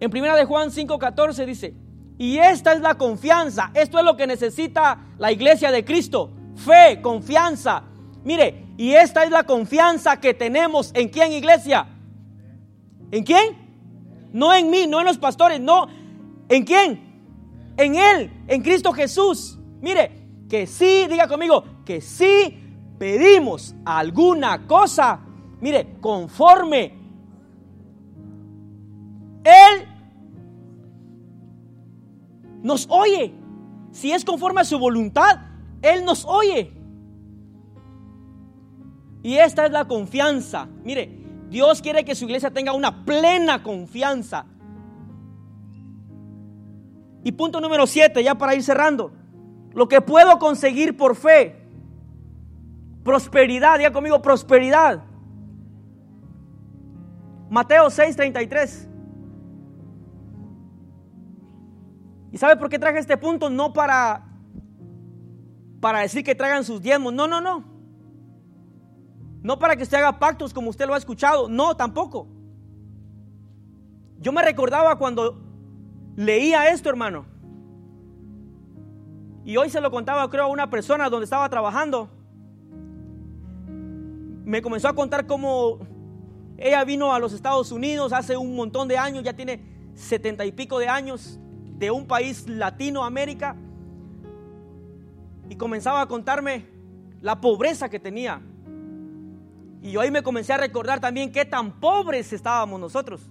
En primera de Juan 5:14 dice, "Y esta es la confianza, esto es lo que necesita la iglesia de Cristo, fe, confianza." Mire, y esta es la confianza que tenemos en quién iglesia? ¿En quién? No en mí, no en los pastores, no. ¿En quién? En Él, en Cristo Jesús. Mire, que sí, diga conmigo, que sí pedimos alguna cosa, mire, conforme Él nos oye. Si es conforme a su voluntad, Él nos oye. Y esta es la confianza. Mire, Dios quiere que su iglesia tenga una plena confianza. Y punto número siete, ya para ir cerrando. Lo que puedo conseguir por fe Prosperidad, diga conmigo, prosperidad. Mateo 6:33. ¿Y sabe por qué traje este punto? No para para decir que traigan sus diezmos. No, no, no. No para que usted haga pactos como usted lo ha escuchado. No, tampoco. Yo me recordaba cuando leía esto, hermano. Y hoy se lo contaba, creo, a una persona donde estaba trabajando me comenzó a contar cómo ella vino a los Estados Unidos hace un montón de años, ya tiene setenta y pico de años, de un país Latinoamérica, y comenzaba a contarme la pobreza que tenía. Y yo ahí me comencé a recordar también qué tan pobres estábamos nosotros.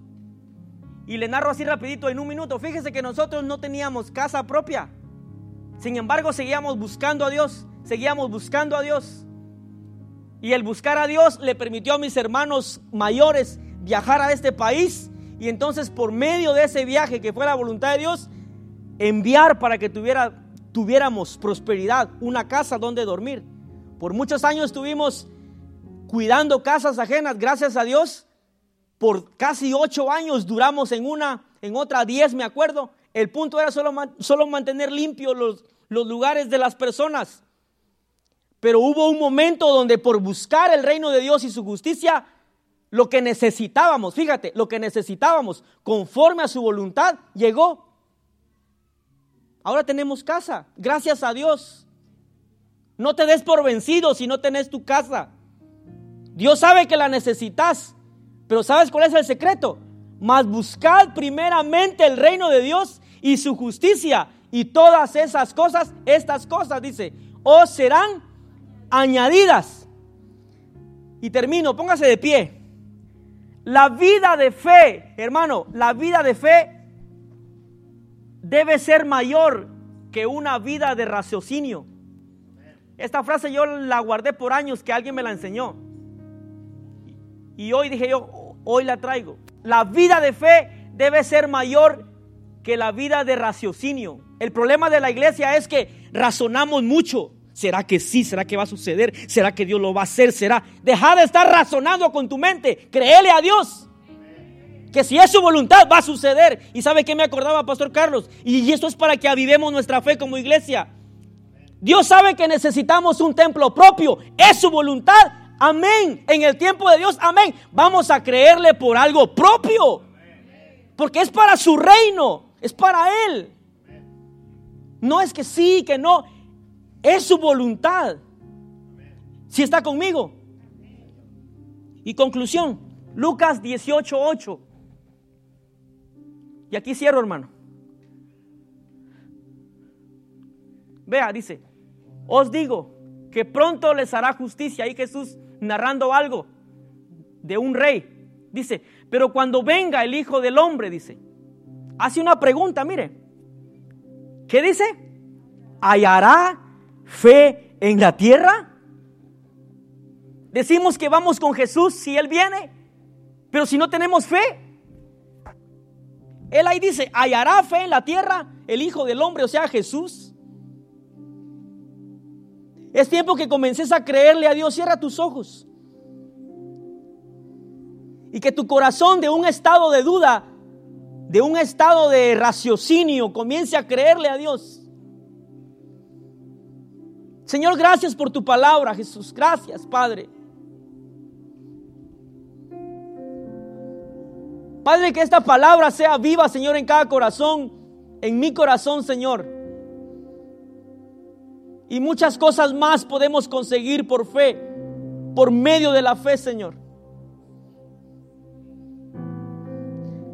Y le narro así rapidito en un minuto. Fíjese que nosotros no teníamos casa propia. Sin embargo, seguíamos buscando a Dios. Seguíamos buscando a Dios. Y el buscar a Dios le permitió a mis hermanos mayores viajar a este país. Y entonces por medio de ese viaje que fue la voluntad de Dios, enviar para que tuviéramos prosperidad, una casa donde dormir. Por muchos años estuvimos cuidando casas ajenas, gracias a Dios. Por casi ocho años duramos en una, en otra diez, me acuerdo. El punto era solo, solo mantener limpios los, los lugares de las personas. Pero hubo un momento donde por buscar el reino de Dios y su justicia, lo que necesitábamos, fíjate, lo que necesitábamos conforme a su voluntad llegó. Ahora tenemos casa, gracias a Dios. No te des por vencido si no tenés tu casa. Dios sabe que la necesitas, pero ¿sabes cuál es el secreto? Mas buscad primeramente el reino de Dios y su justicia y todas esas cosas, estas cosas, dice, os serán añadidas. Y termino, póngase de pie. La vida de fe, hermano, la vida de fe debe ser mayor que una vida de raciocinio. Esta frase yo la guardé por años que alguien me la enseñó. Y hoy dije yo, hoy la traigo. La vida de fe debe ser mayor que la vida de raciocinio. El problema de la iglesia es que razonamos mucho. ¿Será que sí? ¿Será que va a suceder? ¿Será que Dios lo va a hacer? ¿Será? Deja de estar razonando con tu mente. Créele a Dios. Que si es su voluntad va a suceder. ¿Y sabe qué me acordaba, Pastor Carlos? Y esto es para que avivemos nuestra fe como iglesia. Dios sabe que necesitamos un templo propio. Es su voluntad. Amén. En el tiempo de Dios, amén. Vamos a creerle por algo propio. Porque es para su reino. Es para Él. No es que sí, que no. Es su voluntad. Si está conmigo. Y conclusión, Lucas 18:8. Y aquí cierro, hermano. Vea, dice, os digo que pronto les hará justicia. Ahí Jesús narrando algo de un rey. Dice, pero cuando venga el Hijo del Hombre, dice, hace una pregunta, mire. ¿Qué dice? ¿Hallará fe en la tierra? Decimos que vamos con Jesús si Él viene, pero si no tenemos fe, Él ahí dice, hallará fe en la tierra el Hijo del Hombre, o sea, Jesús. Es tiempo que comences a creerle a Dios, cierra tus ojos. Y que tu corazón de un estado de duda, de un estado de raciocinio, comience a creerle a Dios. Señor, gracias por tu palabra, Jesús. Gracias, Padre. Padre, que esta palabra sea viva, Señor, en cada corazón, en mi corazón, Señor. Y muchas cosas más podemos conseguir por fe, por medio de la fe, Señor.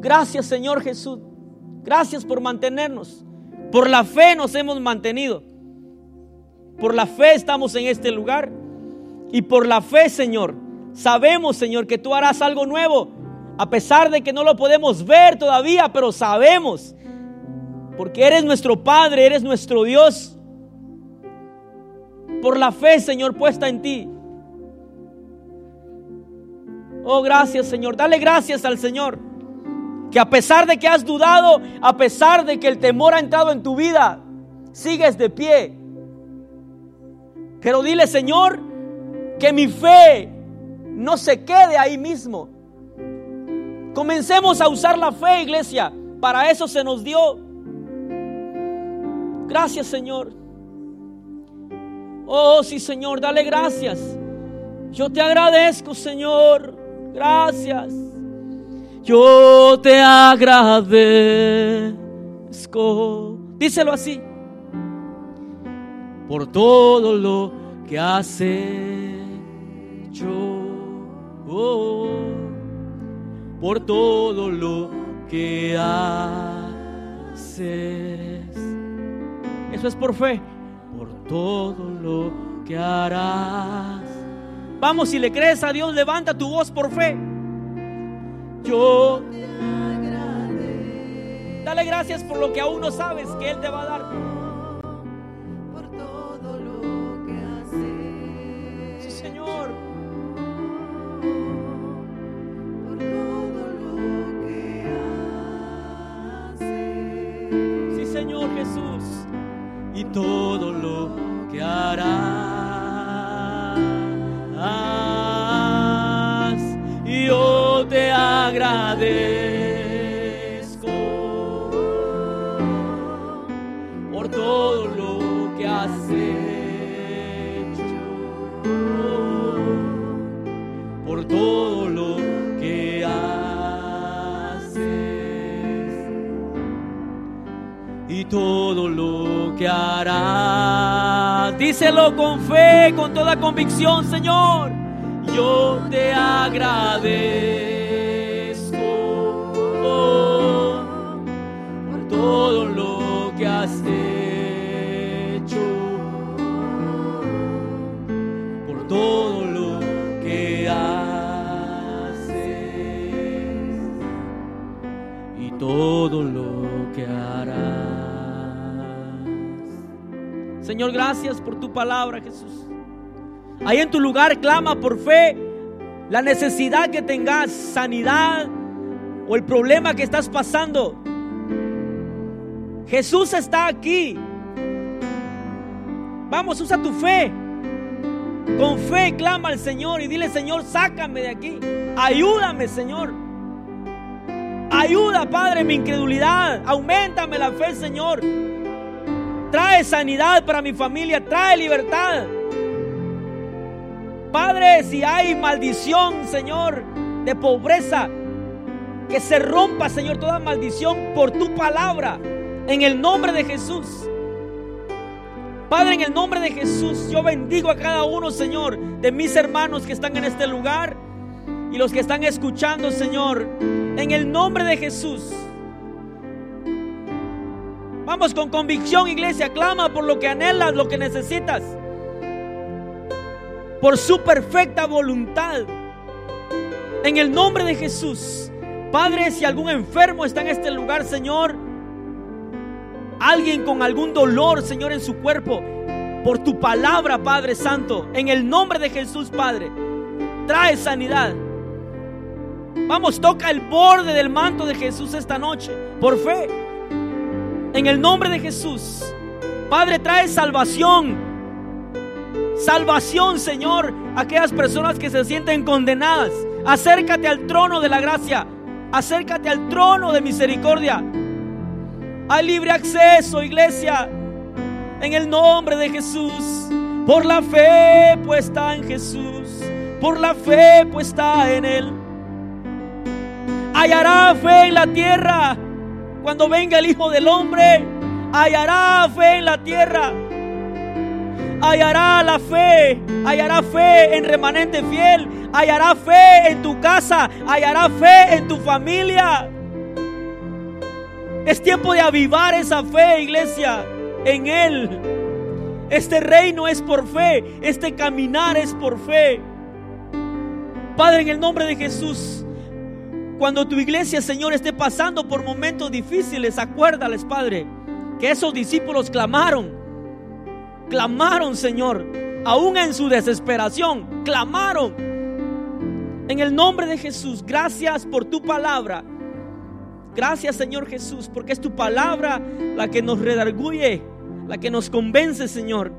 Gracias, Señor Jesús. Gracias por mantenernos. Por la fe nos hemos mantenido. Por la fe estamos en este lugar. Y por la fe, Señor, sabemos, Señor, que tú harás algo nuevo. A pesar de que no lo podemos ver todavía, pero sabemos. Porque eres nuestro Padre, eres nuestro Dios. Por la fe, Señor, puesta en ti. Oh, gracias, Señor. Dale gracias al Señor. Que a pesar de que has dudado, a pesar de que el temor ha entrado en tu vida, sigues de pie. Pero dile, Señor, que mi fe no se quede ahí mismo. Comencemos a usar la fe, iglesia. Para eso se nos dio. Gracias, Señor. Oh, sí, Señor, dale gracias. Yo te agradezco, Señor. Gracias. Yo te agradezco. Díselo así. Por todo lo que has hecho. Oh, por todo lo que haces. Eso es por fe todo lo que harás. Vamos, si le crees a Dios, levanta tu voz por fe. Yo Dale gracias por lo que aún no sabes que Él te va a dar. Todo lo que harás. Yo te agradezco por todo lo que has hecho, por todo todo lo que harás. Díselo con fe, con toda convicción, Señor. Yo te agradezco por todo lo que has hecho, por todo lo que haces y todo lo Señor, gracias por tu palabra, Jesús. Ahí en tu lugar clama por fe la necesidad que tengas, sanidad o el problema que estás pasando. Jesús está aquí. Vamos, usa tu fe. Con fe clama al Señor y dile, Señor, sácame de aquí. Ayúdame, Señor. Ayuda, Padre, mi incredulidad. Aumentame la fe, Señor. Trae sanidad para mi familia, trae libertad. Padre, si hay maldición, Señor, de pobreza, que se rompa, Señor, toda maldición por tu palabra, en el nombre de Jesús. Padre, en el nombre de Jesús, yo bendigo a cada uno, Señor, de mis hermanos que están en este lugar y los que están escuchando, Señor, en el nombre de Jesús. Con convicción, iglesia. Clama por lo que anhelas, lo que necesitas. Por su perfecta voluntad. En el nombre de Jesús. Padre, si algún enfermo está en este lugar, Señor. Alguien con algún dolor, Señor, en su cuerpo. Por tu palabra, Padre Santo. En el nombre de Jesús, Padre. Trae sanidad. Vamos, toca el borde del manto de Jesús esta noche. Por fe. En el nombre de Jesús. Padre, trae salvación. Salvación, Señor, a aquellas personas que se sienten condenadas. Acércate al trono de la gracia. Acércate al trono de misericordia. Hay libre acceso, iglesia. En el nombre de Jesús. Por la fe puesta en Jesús. Por la fe puesta en Él. Hallará fe en la tierra. Cuando venga el Hijo del Hombre, hallará fe en la tierra hallará la fe, hallará fe en remanente fiel, hallará fe en tu casa, hallará fe en tu familia. Es tiempo de avivar esa fe, iglesia, en Él. Este reino es por fe, este caminar es por fe. Padre, en el nombre de Jesús, cuando tu iglesia, Señor, esté pasando por momentos difíciles, acuérdales, Padre, que esos discípulos clamaron clamaron, Señor, aún en su desesperación, clamaron. En el nombre de Jesús, gracias por tu palabra. Gracias, Señor Jesús, porque es tu palabra la que nos redarguye, la que nos convence, Señor,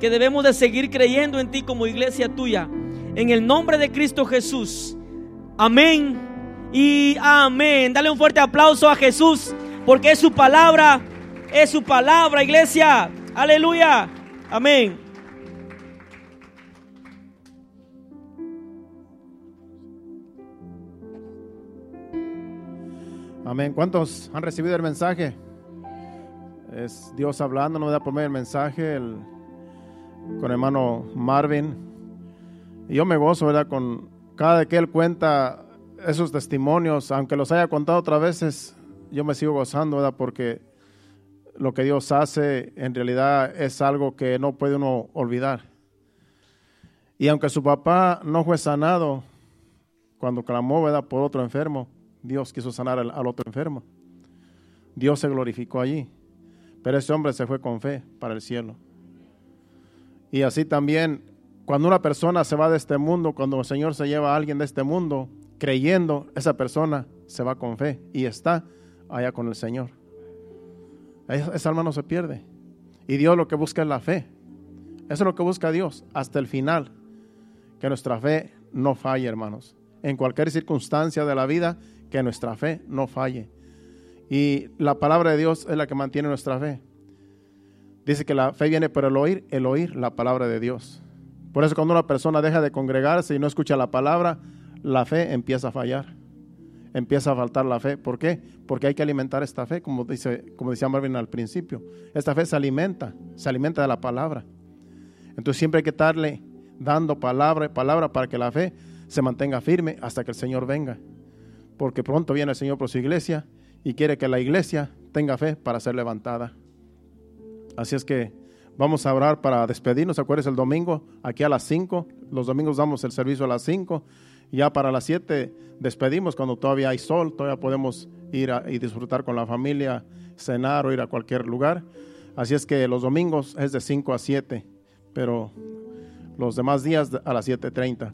que debemos de seguir creyendo en ti como iglesia tuya. En el nombre de Cristo Jesús. Amén y amén. Dale un fuerte aplauso a Jesús, porque es su palabra, es su palabra, iglesia. Aleluya. Amén. Amén. ¿Cuántos han recibido el mensaje? Es Dios hablando, no me da por el mensaje el, con hermano Marvin. Y yo me gozo, ¿verdad? Con cada que él cuenta esos testimonios, aunque los haya contado otras veces, yo me sigo gozando, ¿verdad? Porque lo que Dios hace en realidad es algo que no puede uno olvidar. Y aunque su papá no fue sanado cuando clamó ¿verdad? por otro enfermo, Dios quiso sanar al, otro enfermo. Dios se glorificó allí. Pero ese hombre se fue con fe para el cielo. Y así también, cuando una persona se va de este mundo, cuando el Señor se lleva a alguien de este mundo, creyendo, esa persona se va con fe y está allá con el Señor. Esa alma no se pierde. Y Dios lo que busca es la fe. Eso es lo que busca Dios hasta el final. Que nuestra fe no falle, hermanos. En cualquier circunstancia de la vida, que nuestra fe no falle. Y la palabra de Dios es la que mantiene nuestra fe. Dice que la fe viene por el oír, el oír la palabra de Dios. Por eso cuando una persona deja de congregarse y no escucha la palabra, la fe empieza a fallar empieza a faltar la fe. ¿Por qué? Porque hay que alimentar esta fe, como, dice, como decía Marvin al principio. Esta fe se alimenta, se alimenta de la palabra. Entonces siempre hay que estarle dando palabra palabra para que la fe se mantenga firme hasta que el Señor venga. Porque pronto viene el Señor por su iglesia y quiere que la iglesia tenga fe para ser levantada. Así es que vamos a orar para despedirnos. Acuérdense el domingo, aquí a las 5. Los domingos damos el servicio a las 5 ya para las 7 despedimos cuando todavía hay sol, todavía podemos ir y disfrutar con la familia, cenar o ir a cualquier lugar. Así es que los domingos es de 5 a 7, pero los demás días a las 7.30.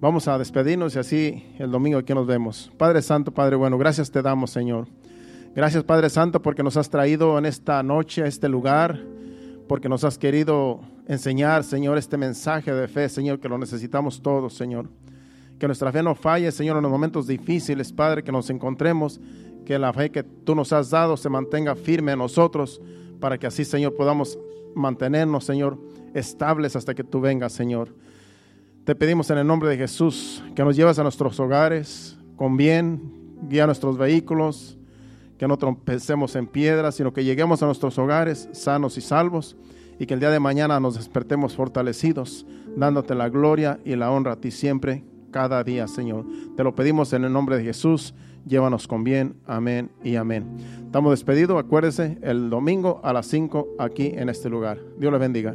Vamos a despedirnos y así el domingo aquí nos vemos. Padre Santo, Padre bueno, gracias te damos, Señor. Gracias, Padre Santo, porque nos has traído en esta noche a este lugar, porque nos has querido enseñar, Señor, este mensaje de fe, Señor, que lo necesitamos todos, Señor que nuestra fe no falle, Señor, en los momentos difíciles, Padre, que nos encontremos, que la fe que tú nos has dado se mantenga firme en nosotros, para que así, Señor, podamos mantenernos, Señor, estables hasta que tú vengas, Señor. Te pedimos en el nombre de Jesús que nos lleves a nuestros hogares con bien, guía nuestros vehículos, que no trompecemos en piedras, sino que lleguemos a nuestros hogares sanos y salvos y que el día de mañana nos despertemos fortalecidos, dándote la gloria y la honra a ti siempre cada día, Señor. Te lo pedimos en el nombre de Jesús. Llévanos con bien. Amén y amén. Estamos despedidos. Acuérdese el domingo a las 5 aquí en este lugar. Dios le bendiga.